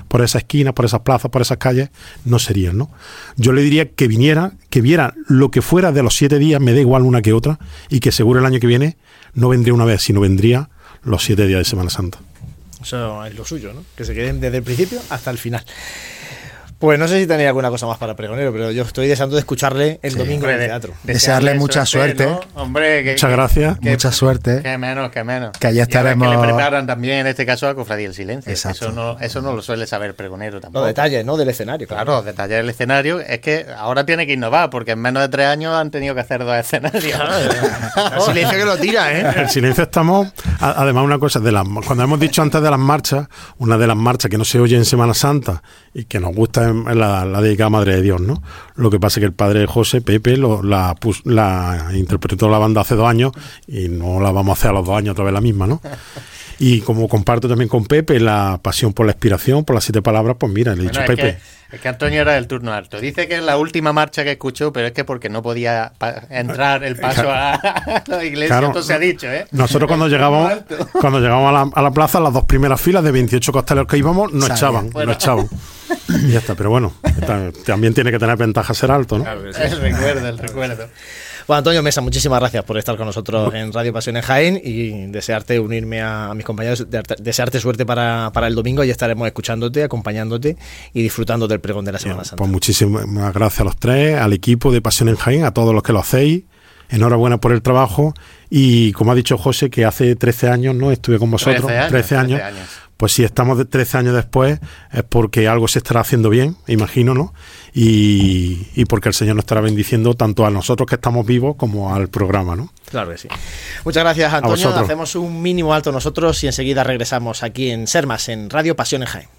por esa esquina, por esas plazas, por esas calles, no serían, ¿no? Yo le diría que viniera, que viera lo que fuera de los siete días, me da igual una que otra, y que seguro el año que viene no vendría una vez, sino vendría los siete días de Semana Santa. Eso es lo suyo, ¿no? Que se queden desde el principio hasta el final. Pues no sé si tenía alguna cosa más para Pregonero, pero yo estoy deseando de escucharle el sí, domingo en el teatro. Desearle mucha suerte. ¿no? Hombre, que, Muchas gracias. Que, mucha suerte. Que menos, que menos. Que allá estaremos. Que le preparan también, en este caso, a Cofradía del Silencio. Exacto. Eso no, eso no lo suele saber Pregonero tampoco. Los detalles, ¿no? Del escenario. Claro, claro, los detalles del escenario. Es que ahora tiene que innovar, porque en menos de tres años han tenido que hacer dos escenarios. El silencio que lo tira, ¿eh? El silencio estamos Además, una cosa, de las, cuando hemos dicho antes de las marchas, una de las marchas que no se oye en Semana Santa y que nos gusta la, la dedicada Madre de Dios, ¿no? Lo que pasa es que el padre José, Pepe, lo, la, la interpretó la banda hace dos años y no la vamos a hacer a los dos años otra vez la misma, ¿no? Y como comparto también con Pepe la pasión por la inspiración, por las siete palabras, pues mira, le he dicho Pepe. es que Antonio era el turno alto. Dice que es la última marcha que escuchó, pero es que porque no podía entrar el paso a la iglesia, esto se ha dicho, ¿eh? Nosotros cuando llegábamos, cuando llegamos a la, plaza, las dos primeras filas de 28 costaleros que íbamos, nos echaban, nos echaban. Y ya está, pero bueno, también tiene que tener ventaja ser alto, ¿no? el recuerdo, el recuerdo. Bueno, Antonio Mesa, muchísimas gracias por estar con nosotros en Radio Pasión en Jaén y desearte unirme a, mis compañeros, desearte suerte para, el domingo y estaremos escuchándote, acompañándote y disfrutando del pregón de la Semana Santa. Pues muchísimas gracias a los tres, al equipo de Pasión en Jaén, a todos los que lo hacéis. Enhorabuena por el trabajo y como ha dicho José, que hace 13 años no estuve con vosotros, 13 años, pues si estamos de 13 años después es porque algo se estará haciendo bien, imagino, ¿no? y, porque el Señor nos estará bendiciendo tanto a nosotros que estamos vivos como al programa, ¿no? Claro que sí. Muchas gracias, Antonio. Hacemos un mínimo alto nosotros y enseguida regresamos aquí en Sermas, en Radio Pasión en Jaén.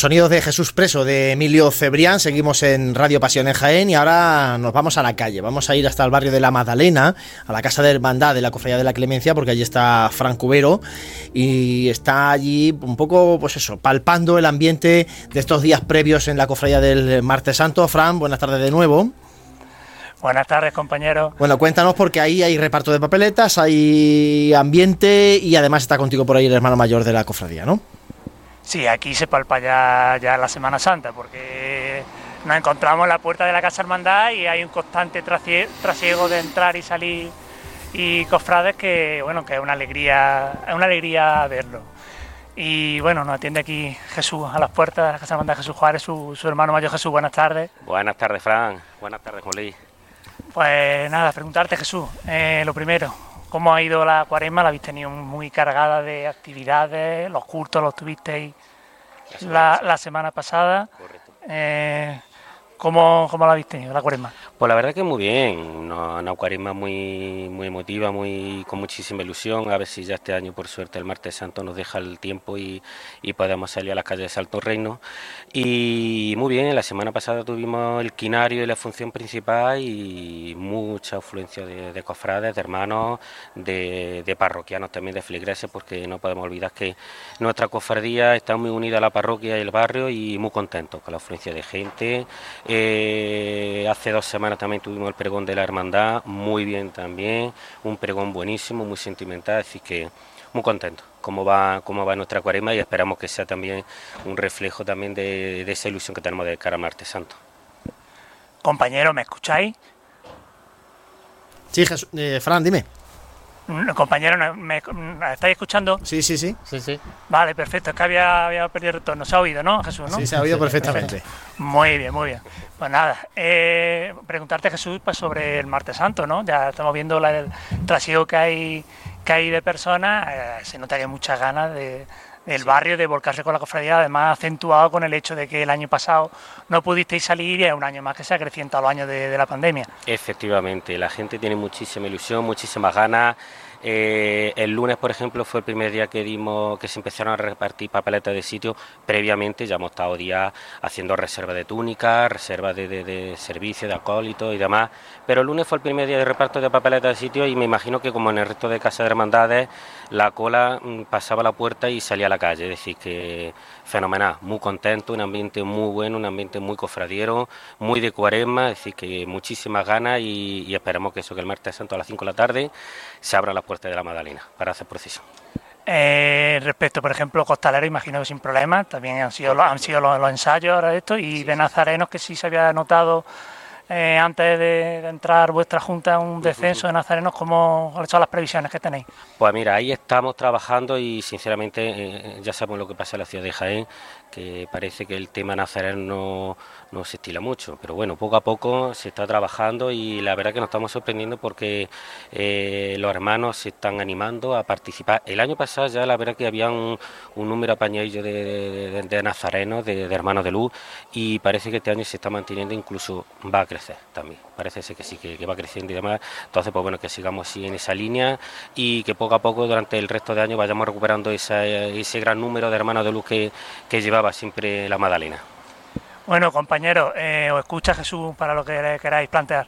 Los sonidos de Jesús Preso de Emilio Cebrián, seguimos en Radio Pasión en Jaén y ahora nos vamos a la calle. Vamos a ir hasta el barrio de la Magdalena, a la casa de hermandad de la Cofradía de la Clemencia, porque allí está Fran Cubero y está allí un poco, pues eso, palpando el ambiente de estos días previos en la Cofradía del Martes Santo. Fran, buenas tardes de nuevo. Buenas tardes, compañero. Bueno, cuéntanos porque ahí hay reparto de papeletas, hay ambiente y además está contigo por ahí el hermano mayor de la cofradía, ¿no? Sí, aquí se palpa ya, ya la Semana Santa, porque nos encontramos en la puerta de la Casa Hermandad y hay un constante trasiego de entrar y salir y cofrades que bueno que es una alegría, es una alegría verlo. Y bueno, nos atiende aquí Jesús a las puertas de la Casa Hermandad Jesús Juárez, su, hermano mayor Jesús, buenas tardes. Buenas tardes, Fran. Buenas tardes, Jolí. Pues nada, preguntarte Jesús, eh, lo primero, ¿Cómo ha ido la cuaresma? La habéis tenido muy cargada de actividades, los cultos los tuvisteis la, semana pasada. Correcto. Eh, ¿Cómo, ¿Cómo la habéis la cuaresma? Pues la verdad que muy bien, una, una cuaresma muy, muy emotiva, muy, con muchísima ilusión, a ver si ya este año por suerte el martes santo nos deja el tiempo y, y podemos salir a las calles de Salto Reino. Y muy bien, la semana pasada tuvimos el quinario y la función principal y mucha afluencia de, cofrades, de hermanos, de, de, parroquianos también, de feligreses, porque no podemos olvidar que nuestra cofradía está muy unida a la parroquia y el barrio y muy contentos con la afluencia de gente. Eh, hace dos semanas también tuvimos el pregón de la hermandad, muy bien también, un pregón buenísimo, muy sentimental, así que muy contento cómo va, cómo va nuestra cuaresma y esperamos que sea también un reflejo también de, esa ilusión que tenemos de cara a Martes Santo. Compañero, ¿me escucháis? Sí, eh, Fran, dime. Compañero, ¿me, estáis escuchando? Sí, sí, sí. sí, sí. Vale, perfecto. Es que había, había perdido el retorno. Se ha oído, ¿no, Jesús? ¿no? Sí, se ha oído perfectamente. Muy bien, muy bien. Pues nada, eh, preguntarte, Jesús, pues sobre el Martes Santo, ¿no? Ya estamos viendo el trasiego que hay, que hay de personas. Eh, se nota que hay muchas ganas de, del barrio de volcarse con la cofradía, además acentuado con el hecho de que el año pasado no pudisteis salir y es un año más que se acrecienta a los años de, de la pandemia. Efectivamente, la gente tiene muchísima ilusión, muchísimas ganas. Eh, el lunes, por ejemplo, fue el primer día que dimos, que se empezaron a repartir papeletas de sitio. Previamente ya hemos estado días haciendo reserva de túnicas, reserva de, de, de servicio, de acólitos y demás. Pero el lunes fue el primer día de reparto de papeletas de sitio y me imagino que como en el resto de casas de hermandades, la cola mm, pasaba la puerta y salía a la calle. Es decir, que fenomenal, muy contento, un ambiente muy bueno, un ambiente muy cofradiero, muy de cuaresma, es decir, que muchísimas ganas y, y esperemos que eso, que el martes santo a las 5 de la tarde se abran las puertas de la Magdalena para hacer proceso. Eh, respecto, por ejemplo, Costalero, imagino que sin problemas, también han sido, los, han sido los, los ensayos ahora de esto, y de Nazarenos, que sí se había notado eh, antes de, de entrar vuestra junta un descenso de Nazarenos, ¿cómo cuáles son las previsiones que tenéis? Pues mira, ahí estamos trabajando y sinceramente eh, ya sabemos lo que pasa en la ciudad de Jaén, que parece que el tema nazareno no, no se estila mucho, pero bueno, poco a poco se está trabajando y la verdad que nos estamos sorprendiendo porque eh, los hermanos se están animando a participar. El año pasado ya la verdad que había un, un número apañadillo de, de, de, de nazarenos, de, de, hermanos de luz y parece que este año se está manteniendo, incluso va a crecer también, parece ser que sí, que, que va creciendo y demás. Entonces, pues bueno, que sigamos así en esa línea y que poco a poco durante el resto de año vayamos recuperando esa, ese gran número de hermanos de luz que, que lleva siempre la Madalena. Bueno, compañero, eh, os escucha Jesús para lo que queráis plantear.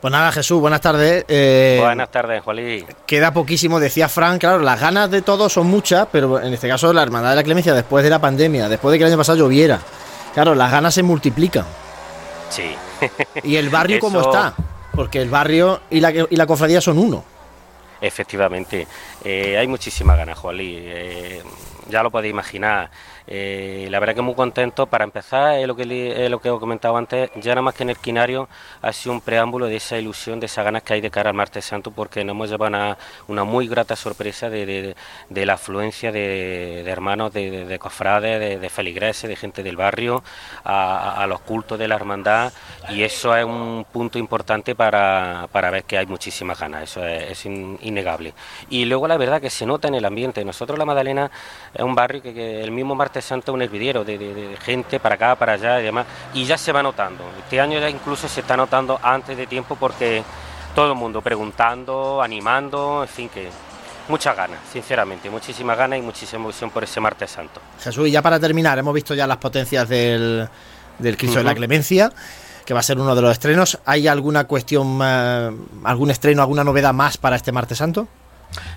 Pues nada, Jesús, buenas tardes. Eh, buenas tardes, Juanli. Queda poquísimo, decía Frank, claro, las ganas de todos son muchas, pero en este caso la Hermandad de la Clemencia, después de la pandemia, después de que el año pasado lloviera, claro, las ganas se multiplican. Sí. ¿Y el barrio cómo está? Porque el barrio y la, y la cofradía son uno. Efectivamente, eh, hay muchísimas ganas, Juanli. Eh, ya lo podéis imaginar. Eh, la verdad que muy contento. Para empezar, es lo que, lo que os comentaba antes, ya nada más que en el quinario ha sido un preámbulo de esa ilusión, de esas ganas que hay de cara al martes santo, porque nos hemos llevado una, una muy grata sorpresa de, la afluencia de, hermanos, de, de cofrades, de, feligreses, de gente del barrio, a, los cultos de la hermandad, y eso es un punto importante para, para ver que hay muchísimas ganas, eso es, es innegable. Y luego la verdad que se nota en el ambiente. Nosotros, la Madalena, es un barrio que, que el mismo martes santo es un hervidero de, de, de, gente para acá, para allá y demás, y ya se va notando. Este año ya incluso se está notando antes de tiempo porque todo el mundo preguntando, animando, en fin, que muchas ganas, sinceramente, muchísimas ganas y muchísima emoción por ese martes santo. Jesús, y ya para terminar, hemos visto ya las potencias del, del Cristo uh -huh. de la Clemencia que va a ser uno de los estrenos. ¿Hay alguna cuestión, uh, algún estreno, alguna novedad más para este martes santo?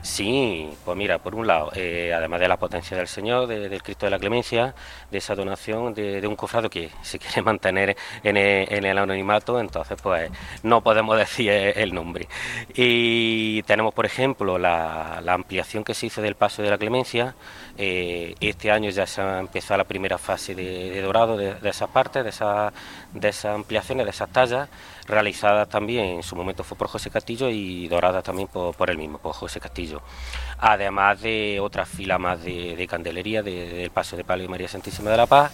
Sí, pues mira, por un lado, eh, además de la potencia del Señor, de, del Cristo de la Clemencia, de esa donación de, un cofrado que se quiere mantener en el, en el, anonimato, entonces pues no podemos decir el nombre. Y tenemos, por ejemplo, la, ampliación que se hizo del Paso de la Clemencia. Eh, este año ya se ha empezado la primera fase de, dorado de, de, esas partes, de, esa, de esas ampliaciones, de esas tallas realizadas también, en su momento fue por José Castillo y dorada también por, por él mismo, por José Castillo. Además de otra fila más de, de candelería del de, paso de Palo y María Santísima de la Paz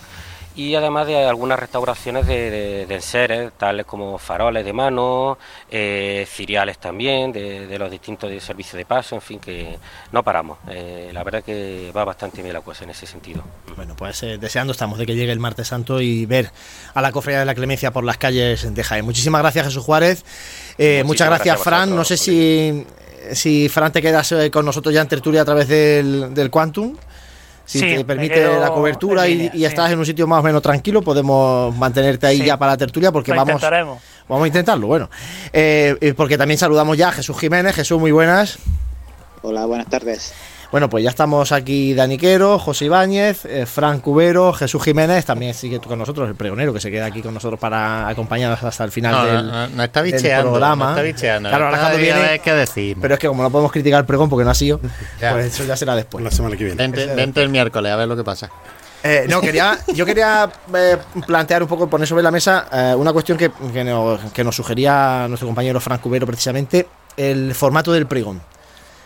y además de algunas restauraciones de, de, de enseres, tales como faroles de mano, eh, ciriales también, de, de, los distintos servicios de paso, en fin, que no paramos. Eh, la verdad que va bastante bien la cosa en ese sentido. Bueno, pues eh, deseando estamos de que llegue el martes santo y ver a la cofradía de la Clemencia por las calles de Jaén. Muchísimas gracias, Jesús Juárez. Eh, muchas gracias, gracias Fran. no sé si, si, Fran, te quedas con nosotros ya en tertulia a través del, del Quantum si sí, te permite la cobertura línea, y, y sí. estás en un sitio más o menos tranquilo, podemos mantenerte ahí sí. ya para la tertulia porque Lo vamos, vamos a intentarlo. Bueno, eh, porque también saludamos ya a Jesús Jiménez. Jesús, muy buenas. Hola, buenas tardes. Bueno, pues ya estamos aquí Daniquero, José Ibáñez, eh, Fran Cubero, Jesús Jiménez, también sigue con nosotros, el pregonero que se queda aquí con nosotros para acompañarnos hasta el final no, del, no, no, está bicheando, del programa. No está bicheando. Claro, Alejandro viene, ¿qué decir? Pero es que como no podemos criticar el pregón porque no ha sido, ya. pues eso ya será después. La semana que viene. Vente, vente el miércoles a ver lo que pasa. Eh, no, quería, yo quería eh, plantear un poco, poner sobre la mesa eh, una cuestión que, que, nos, que, nos, sugería nuestro compañero Frank Cubero precisamente, el formato del pregón.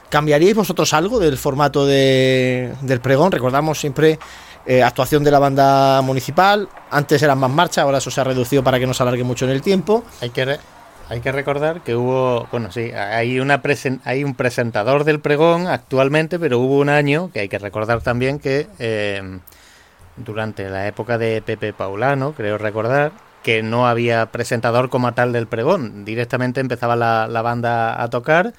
¿Cambiaríais vosotros algo del formato de, del pregón? Recordamos siempre eh, actuación de la banda municipal. Antes eran más marchas, ahora eso se ha reducido para que no se alargue mucho en el tiempo. Hay que, hay que recordar que hubo, bueno, sí, hay, una hay un presentador del pregón actualmente, pero hubo un año que hay que recordar también que eh, durante la época de Pepe Paulano, creo recordar, que no había presentador como tal del pregón. Directamente empezaba la, la banda a tocar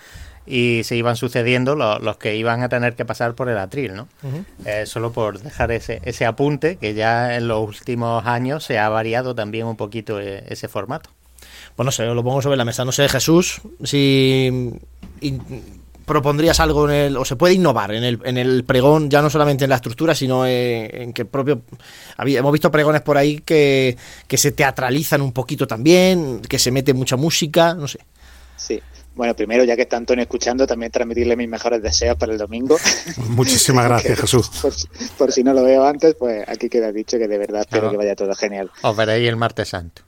y se iban sucediendo los, que iban a tener que pasar por el atril, ¿no? Eh, solo por dejar ese, ese apunte que ya en los últimos años se ha variado también un poquito eh, ese formato. Pues no sé, lo pongo sobre la mesa. No sé, Jesús, si propondrías algo en el, o se puede innovar en el, en el pregón, ya no solamente en la estructura, sino en, que propio... hemos visto pregones por ahí que, que se teatralizan un poquito también, que se mete mucha música, no sé. Sí, bueno, primero, ya que está Antonio escuchando, también transmitirle mis mejores deseos para el domingo. Muchísimas gracias, Jesús. Por, si no lo veo antes, pues aquí queda dicho que de verdad espero que vaya todo genial. Os veréis el martes santo.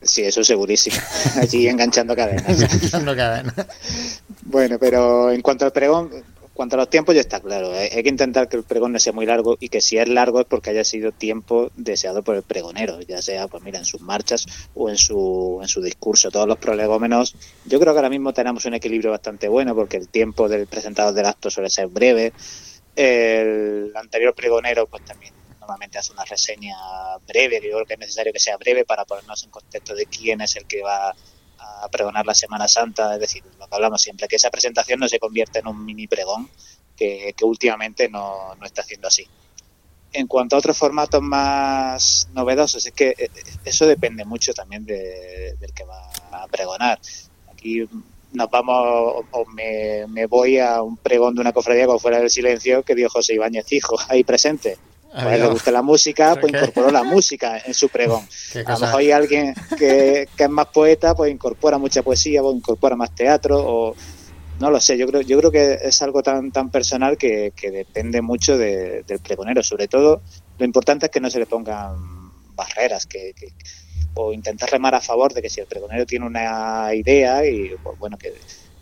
Sí, eso segurísimo. Allí enganchando cadenas. enganchando cadenas. Bueno, pero en cuanto al pregón, cuanto a los tiempos ya está claro. Hay que intentar que el pregón no sea muy largo y que si es largo es porque haya sido tiempo deseado por el pregonero, ya sea, pues mira, en sus marchas o en su, en su discurso. Todos los prolegómenos, yo creo que ahora mismo tenemos un equilibrio bastante bueno porque el tiempo del presentador del acto suele ser breve. El anterior pregonero, pues también normalmente hace una reseña breve, yo creo que es necesario que sea breve para ponernos en contexto de quién es el que va a pregonar la Semana Santa, es decir, lo que hablamos siempre, que esa presentación no se convierte en un mini pregón, que, últimamente no, no, está haciendo así. En cuanto a otros formatos más novedosos, es que eh, eso depende mucho también de, del que va a pregonar. Aquí nos vamos, o me, me, voy a un pregón de una cofradía como fuera del silencio que dio José Ibáñez Hijo, ahí presente pues le gusta la música, pues incorporó la música en su pregón. A lo mejor hay alguien que, es más poeta, pues incorpora mucha poesía, pues incorpora más teatro, o no lo sé, yo creo, yo creo que es algo tan, tan personal que, depende mucho del pregonero. Sobre todo, lo importante es que no se le pongan barreras, que, o intentar remar a favor de que si el pregonero tiene una idea, y pues bueno, que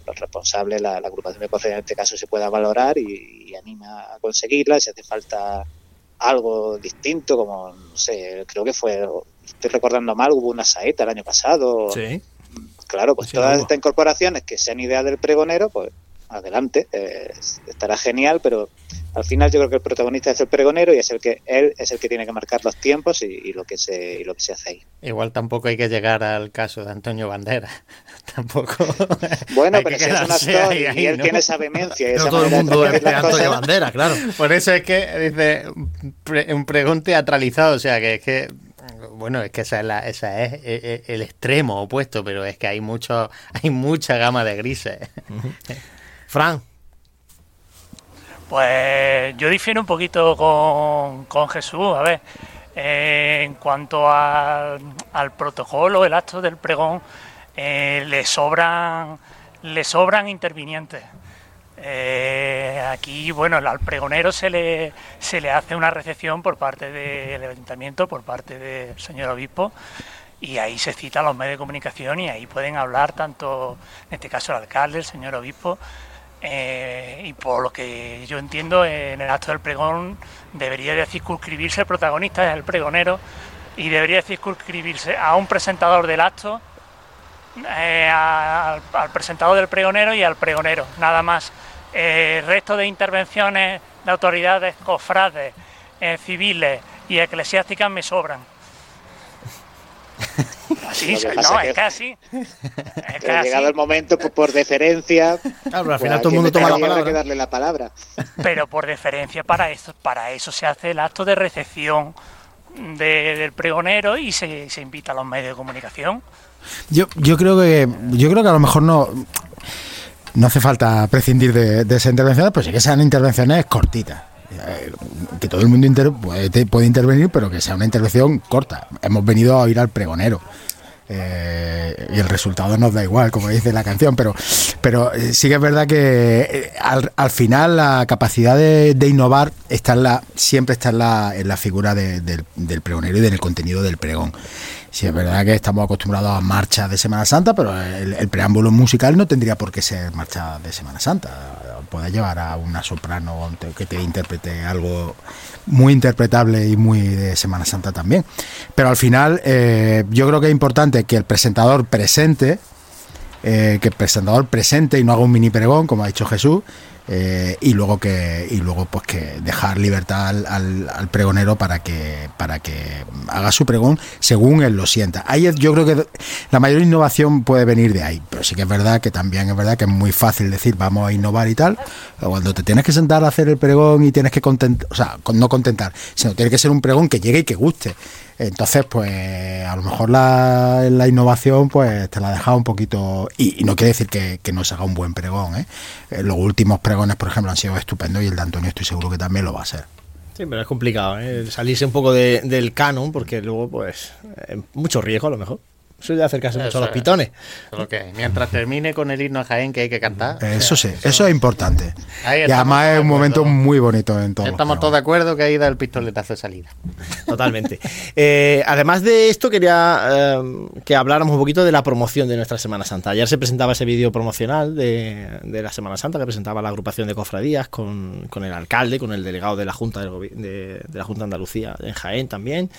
los responsables, la, agrupación de cofradía en este caso, se pueda valorar y, y anima a conseguirla, si hace falta algo distinto, como, no sé, creo que fue, estoy recordando mal, hubo una saeta el año pasado. Sí. Claro, pues todas estas incorporaciones que sean idea del pregonero, pues adelante, eh, estará genial, pero al final yo creo que el protagonista es el pregonero y es el que él es el que tiene que marcar los tiempos y, lo que se y lo que se hace ahí. Igual tampoco hay que llegar al caso de Antonio Bandera, tampoco. Bueno, pero si es un actor y él tiene esa vehemencia esa todo el mundo es de Antonio Bandera, claro. Por eso es que dice un pregón teatralizado, o sea que es que bueno, es que esa es, la, esa es e, e, el extremo opuesto, pero es que hay mucho, hay mucha gama de grises. Fran. Pues yo difiero un poquito con, Jesús. A ver, eh, en cuanto al, protocolo, el acto del pregón, eh, le sobran le sobran intervinientes. Eh, aquí, bueno, al pregonero se le, se le hace una recepción por parte del ayuntamiento, por parte del señor obispo, y ahí se cita a los medios de comunicación y ahí pueden hablar tanto, en este caso, el alcalde, el señor obispo, eh, y por lo que yo entiendo, en el acto del pregón debería de circunscribirse el protagonista, es el pregonero, y debería de circunscribirse a un presentador del acto, eh, al, presentador del pregonero y al pregonero, nada más. el resto de intervenciones de autoridades, cofrades, eh, civiles y eclesiásticas me sobran. Así, no, es, casi. llegado el momento, pues, por deferencia. Claro, al final todo el mundo toma la palabra. Que darle la palabra. Pero por deferencia, para eso, para eso se hace el acto de recepción del pregonero y se, se, invita a los medios de comunicación. Yo, yo creo que yo creo que a lo mejor no no hace falta prescindir de, de esas intervenciones, pues sí que sean intervenciones cortitas eh, que todo el mundo puede, puede, intervenir, pero que sea una intervención corta. Hemos venido a oír al pregonero. Eh, y el resultado nos da igual, como dice la canción, pero, pero eh, sí que es verdad que al, final la capacidad de, innovar está la, siempre está en la, en la figura del, del pregonero y del contenido del pregón. Sí, es verdad que estamos acostumbrados a marchas de Semana Santa, pero el, preámbulo musical no tendría por qué ser marcha de Semana Santa. Puede llevar a una soprano que te interprete algo muy interpretable y muy de Semana Santa también. Pero al final, eh, yo creo que es importante que el presentador presente, eh, que el presentador presente y no haga un mini pregón, como ha dicho Jesús, eh, y luego que y luego pues que dejar libertad al, al, pregonero para que para que haga su pregón según él lo sienta. Ahí yo creo que la mayor innovación puede venir de ahí. Pero sí que es verdad que también es verdad que es muy fácil decir vamos a innovar y tal cuando te tienes que sentar a hacer el pregón y tienes que contentar o sea no contentar sino tiene que ser un pregón que llegue y que guste entonces, pues a lo mejor la, la innovación pues te la ha dejado un poquito, y, no quiere decir que, no se haga un buen pregón. ¿eh? ¿eh? Los últimos pregones, por ejemplo, han sido estupendos y el de Antonio estoy seguro que también lo va a ser. Sí, pero es complicado, ¿eh? salirse un poco del canon, porque luego, pues, mucho riesgo a lo mejor. Eso ya acercarse mucho a los pitones. mientras termine con el himno a Jaén que hay que cantar. Eso sí, eso, es importante. y además es un momento muy bonito en todo. Estamos todos de acuerdo que ahí da el pistoletazo de salida. Totalmente. Eh, además de esto, quería eh, que habláramos un poquito de la promoción de nuestra Semana Santa. Ayer se presentaba ese vídeo promocional de, la Semana Santa que presentaba la agrupación de cofradías con, el alcalde, con el delegado de la Junta de, la Junta de Andalucía en Jaén también.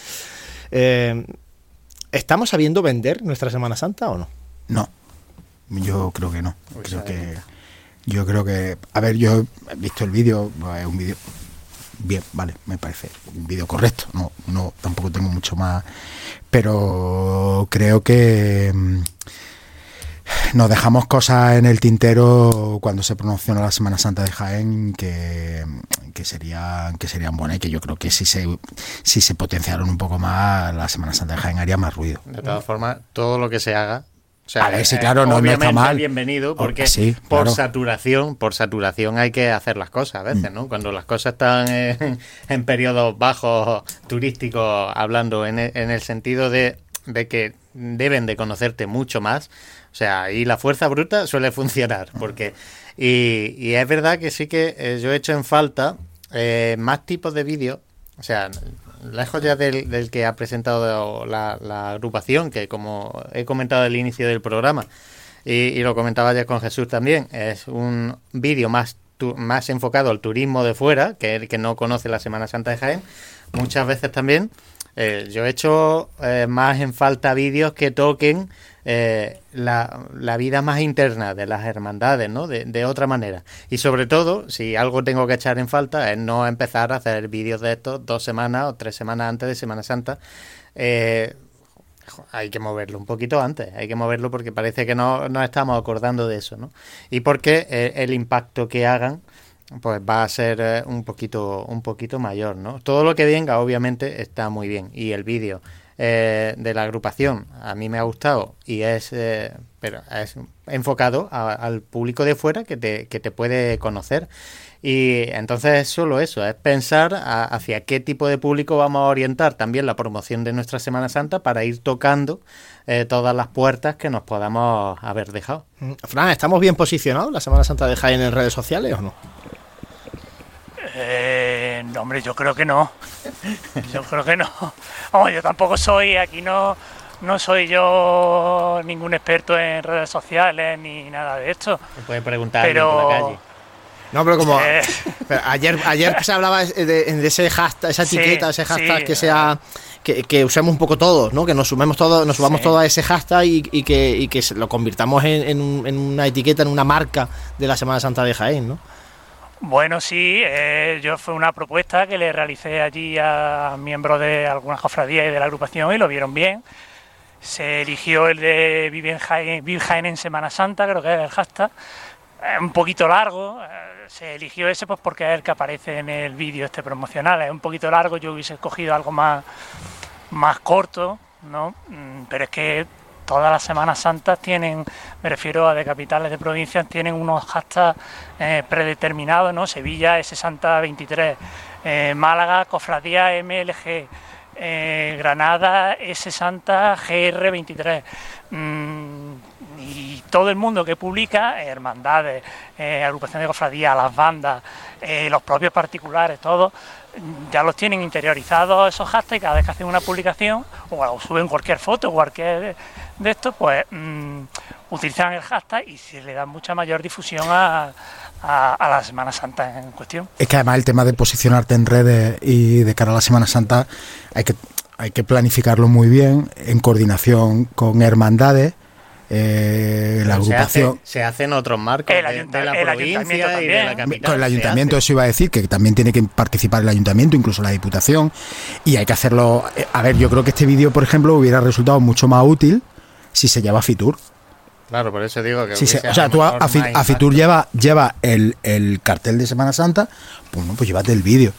Eh, ¿Estamos sabiendo vender nuestra Semana Santa o no? No, yo creo que no. Creo que, yo creo que, a ver, yo he visto el vídeo, es un vídeo bien, vale, me parece un vídeo correcto. No, no, tampoco tengo mucho más, pero creo que mm, nos dejamos cosas en el tintero cuando se promociona la Semana Santa de Jaén que, que serían que serían buenas y que yo creo que si se si se potenciaron un poco más la Semana Santa de Jaén haría más ruido. De todas formas, todo lo que se haga o sea, a sí, claro, no, está mal. bienvenido porque por saturación, por saturación hay que hacer las cosas a veces, mm. ¿no? Cuando las cosas están en, en periodos bajos turísticos, hablando en en el sentido de, de que deben de conocerte mucho más, sea, y la fuerza bruta suele funcionar, porque... Y, es verdad que sí que eh, yo he hecho en falta eh, más tipos de vídeos, o sea, lejos ya del, que ha presentado la, agrupación, que como he comentado al inicio del programa, y, lo comentaba ya con Jesús también, es un vídeo más, más enfocado al turismo de fuera, que el que no conoce la Semana Santa de Jaén, muchas veces también. Eh, yo he hecho más en falta vídeos que toquen eh, la, la, vida más interna de las hermandades, ¿no? De, de, otra manera. Y sobre todo, si algo tengo que echar en falta, es no empezar a hacer vídeos de estos dos semanas o tres semanas antes de Semana Santa. Eh, hay que moverlo un poquito antes, hay que moverlo porque parece que no nos estamos acordando de eso, ¿no? Y porque eh, el impacto que hagan pues va a ser un poquito un poquito mayor, ¿no? Todo lo que venga obviamente está muy bien y el vídeo eh, de la agrupación a mí me ha gustado y es, eh, pero es enfocado al público de fuera que te, que te puede conocer. Y entonces es solo eso, es pensar hacia qué tipo de público vamos a orientar también la promoción de nuestra Semana Santa para ir tocando eh, todas las puertas que nos podamos haber dejado. Mm, Fran, ¿estamos bien posicionados la Semana Santa de Jaén en redes sociales o no? Eh, no, hombre, yo creo que no. Yo creo que no. yo tampoco soy, aquí no, no soy yo ningún experto en redes sociales ni nada de esto. Se puede preguntar pero... por la calle. No, pero como eh. ayer, ayer se hablaba de, ese hashtag, esa etiqueta, ese hashtag que sea que, usemos un poco todos, ¿no? Que nos sumemos todos, nos subamos todo a ese hashtag y, que, y que lo convirtamos en, en, una etiqueta, en una marca de la Semana Santa de Jaén, ¿no? Bueno, sí, eh, yo fue una propuesta que le realicé allí a miembros de algunas cofradías y de la agrupación y lo vieron bien. Se eligió el de Vive en Semana Santa, creo que es el hashtag. un poquito largo, eh, se eligió ese pues porque es el que aparece en el vídeo este promocional. Es un poquito largo, yo hubiese escogido algo más, más corto, ¿no? Mm, pero es que todas las Semanas Santas tienen, me refiero a de capitales de provincias, tienen unos hashtags eh, predeterminados, ¿no? Sevilla S Santa 23, eh, Málaga Cofradía MLG, eh, Granada S Santa GR 23. Mm, y todo el mundo que publica, hermandades, agrupaciones de cofradía, las bandas, los propios particulares, todos, ya los tienen interiorizados esos hashtags cada vez que hacen una publicación o suben cualquier foto, cualquier de esto, pues mm, utilizan el hashtag y se le da mucha mayor difusión a, a, la Semana Santa en cuestión. Es que además el tema de posicionarte en redes y de cara a la Semana Santa hay que, hay que planificarlo muy bien en coordinación con hermandades eh, la agrupación. Se, hace, en otros marcos de, la provincia y de la capital. Con el ayuntamiento, eso iba a decir, que también tiene que participar el ayuntamiento, incluso la diputación, y hay que hacerlo. A ver, yo creo que este vídeo, por ejemplo, hubiera resultado mucho más útil si se lleva a Fitur. Claro, por eso digo que. o sea, tú a, Fitur lleva, lleva el, el, cartel de Semana Santa, pues no, pues llévate el vídeo.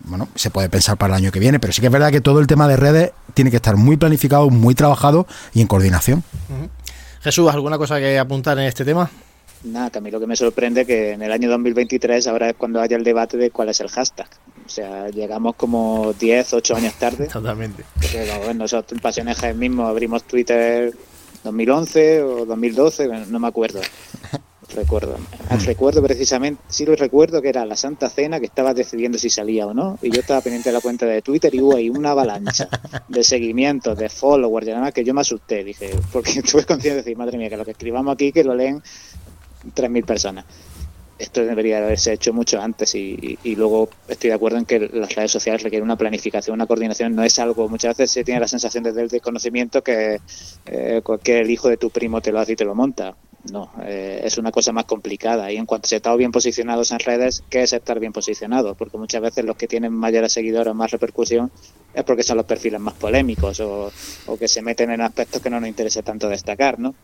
Bueno, se puede pensar para el año que viene, pero sí que es verdad que todo el tema de redes tiene que estar muy planificado, muy trabajado y en coordinación. Jesús, ¿alguna cosa que apuntar en este tema? Nada, que a mí lo que me sorprende que en el año 2023 ahora es cuando haya el debate de cuál es el hashtag. O sea, llegamos como 10, 8 años tarde. Totalmente. Porque bueno, nosotros en Pasiones mismo abrimos Twitter 2011 o 2012, no me acuerdo. Recuerdo. Mm. Recuerdo precisamente, sí lo recuerdo que era la Santa Cena que estaba decidiendo si salía o no. Y yo estaba pendiente de la cuenta de Twitter y hubo ahí una avalancha de seguimientos, de followers y además que yo me asusté. Dije, porque tuve conciencia de decir, madre mía, que lo que escribamos aquí que lo leen 3.000 personas. Esto debería haberse hecho mucho antes y, luego estoy de acuerdo en que las redes sociales requieren una planificación, una coordinación. No es algo, muchas veces se tiene la sensación desde el desconocimiento que eh, cualquier hijo de tu primo te lo hace y te lo monta no, eh, es una cosa más complicada. Y en cuanto se está bien posicionados en redes, ¿qué es estar bien posicionado? Porque muchas veces los que tienen mayores seguidores o más repercusión es porque son los perfiles más polémicos o, que se meten en aspectos que no nos interesa tanto destacar, ¿no?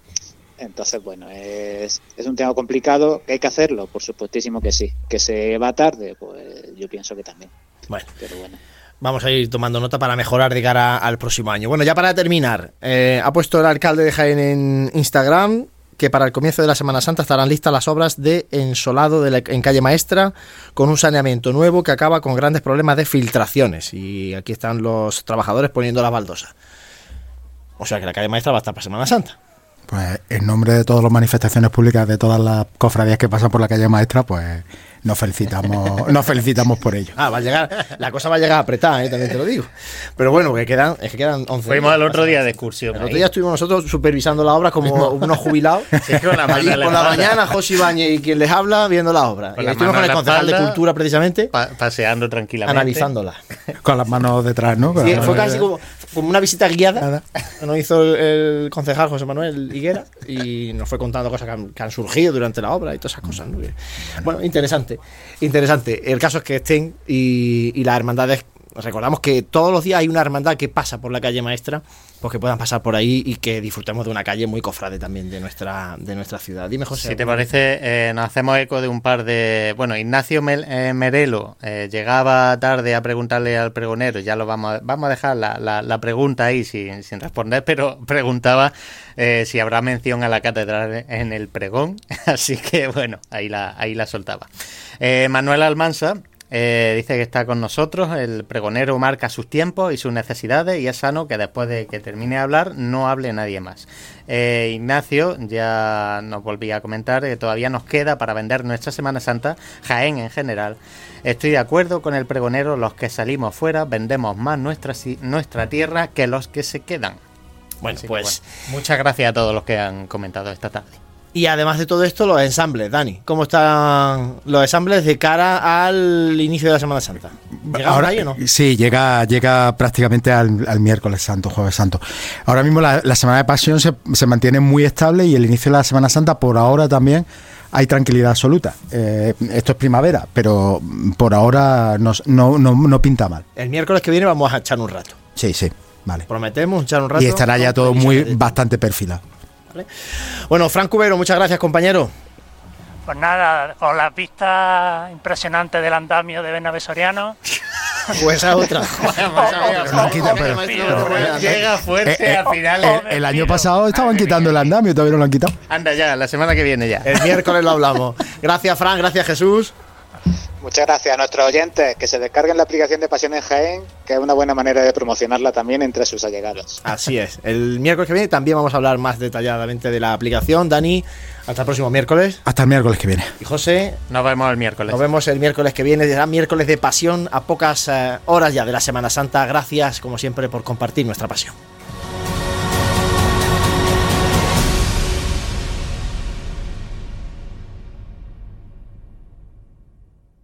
Entonces, bueno, es, es un tema complicado. ¿Que hay que hacerlo? Por supuestísimo que sí. ¿Que se va tarde? Pues yo pienso que también. Bueno. Pero bueno vamos a ir tomando nota para mejorar de cara al próximo año. Bueno, ya para terminar, eh, ha puesto el alcalde de Jaén en Instagram que para el comienzo de la Semana Santa estarán listas las obras de ensolado en calle Maestra con un saneamiento nuevo que acaba con grandes problemas de filtraciones. Y aquí están los trabajadores poniendo la baldosa. O sea que la calle Maestra va a estar para Semana Santa. Pues en nombre de todas las manifestaciones públicas de todas las cofradías que pasan por la calle Maestra, pues nos felicitamos, nos felicitamos por ello. Ah, va a llegar, la cosa va a llegar apretada, ¿eh? también te lo digo. Pero bueno, que quedan, es que quedan 11 Fuimos el otro día de excursión. El otro día estuvimos nosotros supervisando la obra como unos jubilados. Sí, con la, Allí, por la mañana, José Ibáñez y quien les habla viendo la obra. y estuvimos con el concejal de Cultura precisamente. paseando tranquilamente. Analizándola. Con las manos detrás, ¿no? Sí, fue casi como, una visita guiada que nos hizo el, concejal José Manuel Higuera y nos fue contando cosas que han, surgido durante la obra y todas esas cosas. Bueno, interesante. Interesante. El caso es que estén y, y las hermandades. Recordamos que todos los días hay una hermandad que pasa por la calle maestra pues que puedan pasar por ahí y que disfrutemos de una calle muy cofrade también de nuestra de nuestra ciudad. Dime, José. Si te parece, eh, nos hacemos eco de un par de... Bueno, Ignacio eh, Merelo eh, llegaba tarde a preguntarle al pregonero, ya lo vamos a, vamos a dejar la, la, pregunta ahí sin, sin, responder, pero preguntaba si habrá mención a la catedral en el pregón, así que bueno, ahí la, ahí la soltaba. Manuel Almanza eh, dice que está con nosotros, el pregonero marca sus tiempos y sus necesidades y es sano que después de que termine de hablar no hable nadie más. Eh, Ignacio ya nos volvía a comentar que todavía nos queda para vender nuestra Semana Santa, Jaén en general. Estoy de acuerdo con el pregonero, los que salimos fuera vendemos más nuestra, nuestra tierra que los que se quedan. Bueno, pues muchas gracias a todos los que han comentado esta tarde. Y además de todo esto, los ensambles, Dani. ¿Cómo están los ensambles de cara al inicio de la Semana Santa? ¿Ahora ahí o no? Sí, llega, llega prácticamente al, miércoles santo, jueves santo. Ahora mismo la, Semana de Pasión se, se, mantiene muy estable y el inicio de la Semana Santa por ahora también hay tranquilidad absoluta. Eh, esto es primavera, pero por ahora no, no, no pinta mal. El miércoles que viene vamos a echar un rato. Sí, sí, vale. Prometemos echar un rato. Y estará ya todo muy bastante perfilado. Bueno, Frank Cubero, muchas gracias, compañero. Pues nada, con la pista impresionante del andamio de Bernabé Soriano. Pues esa otra. Llega fuerte a finales. El, año pasado estaban quitando el andamio, todavía no lo han quitado. Anda ya, la semana que viene ya. El miércoles lo hablamos. Gracias, Fran, gracias, Jesús. Muchas gracias a nuestros oyentes que se descarguen la aplicación de Pasión en Jaén, que es una buena manera de promocionarla también entre sus allegados. Así es. El miércoles que viene también vamos a hablar más detalladamente de la aplicación. Dani, hasta el próximo miércoles. Hasta el miércoles que viene. Y José. Nos vemos el miércoles. Nos vemos el miércoles que viene. Será miércoles de pasión a pocas eh, horas ya de la Semana Santa. Gracias, como siempre, por compartir nuestra pasión.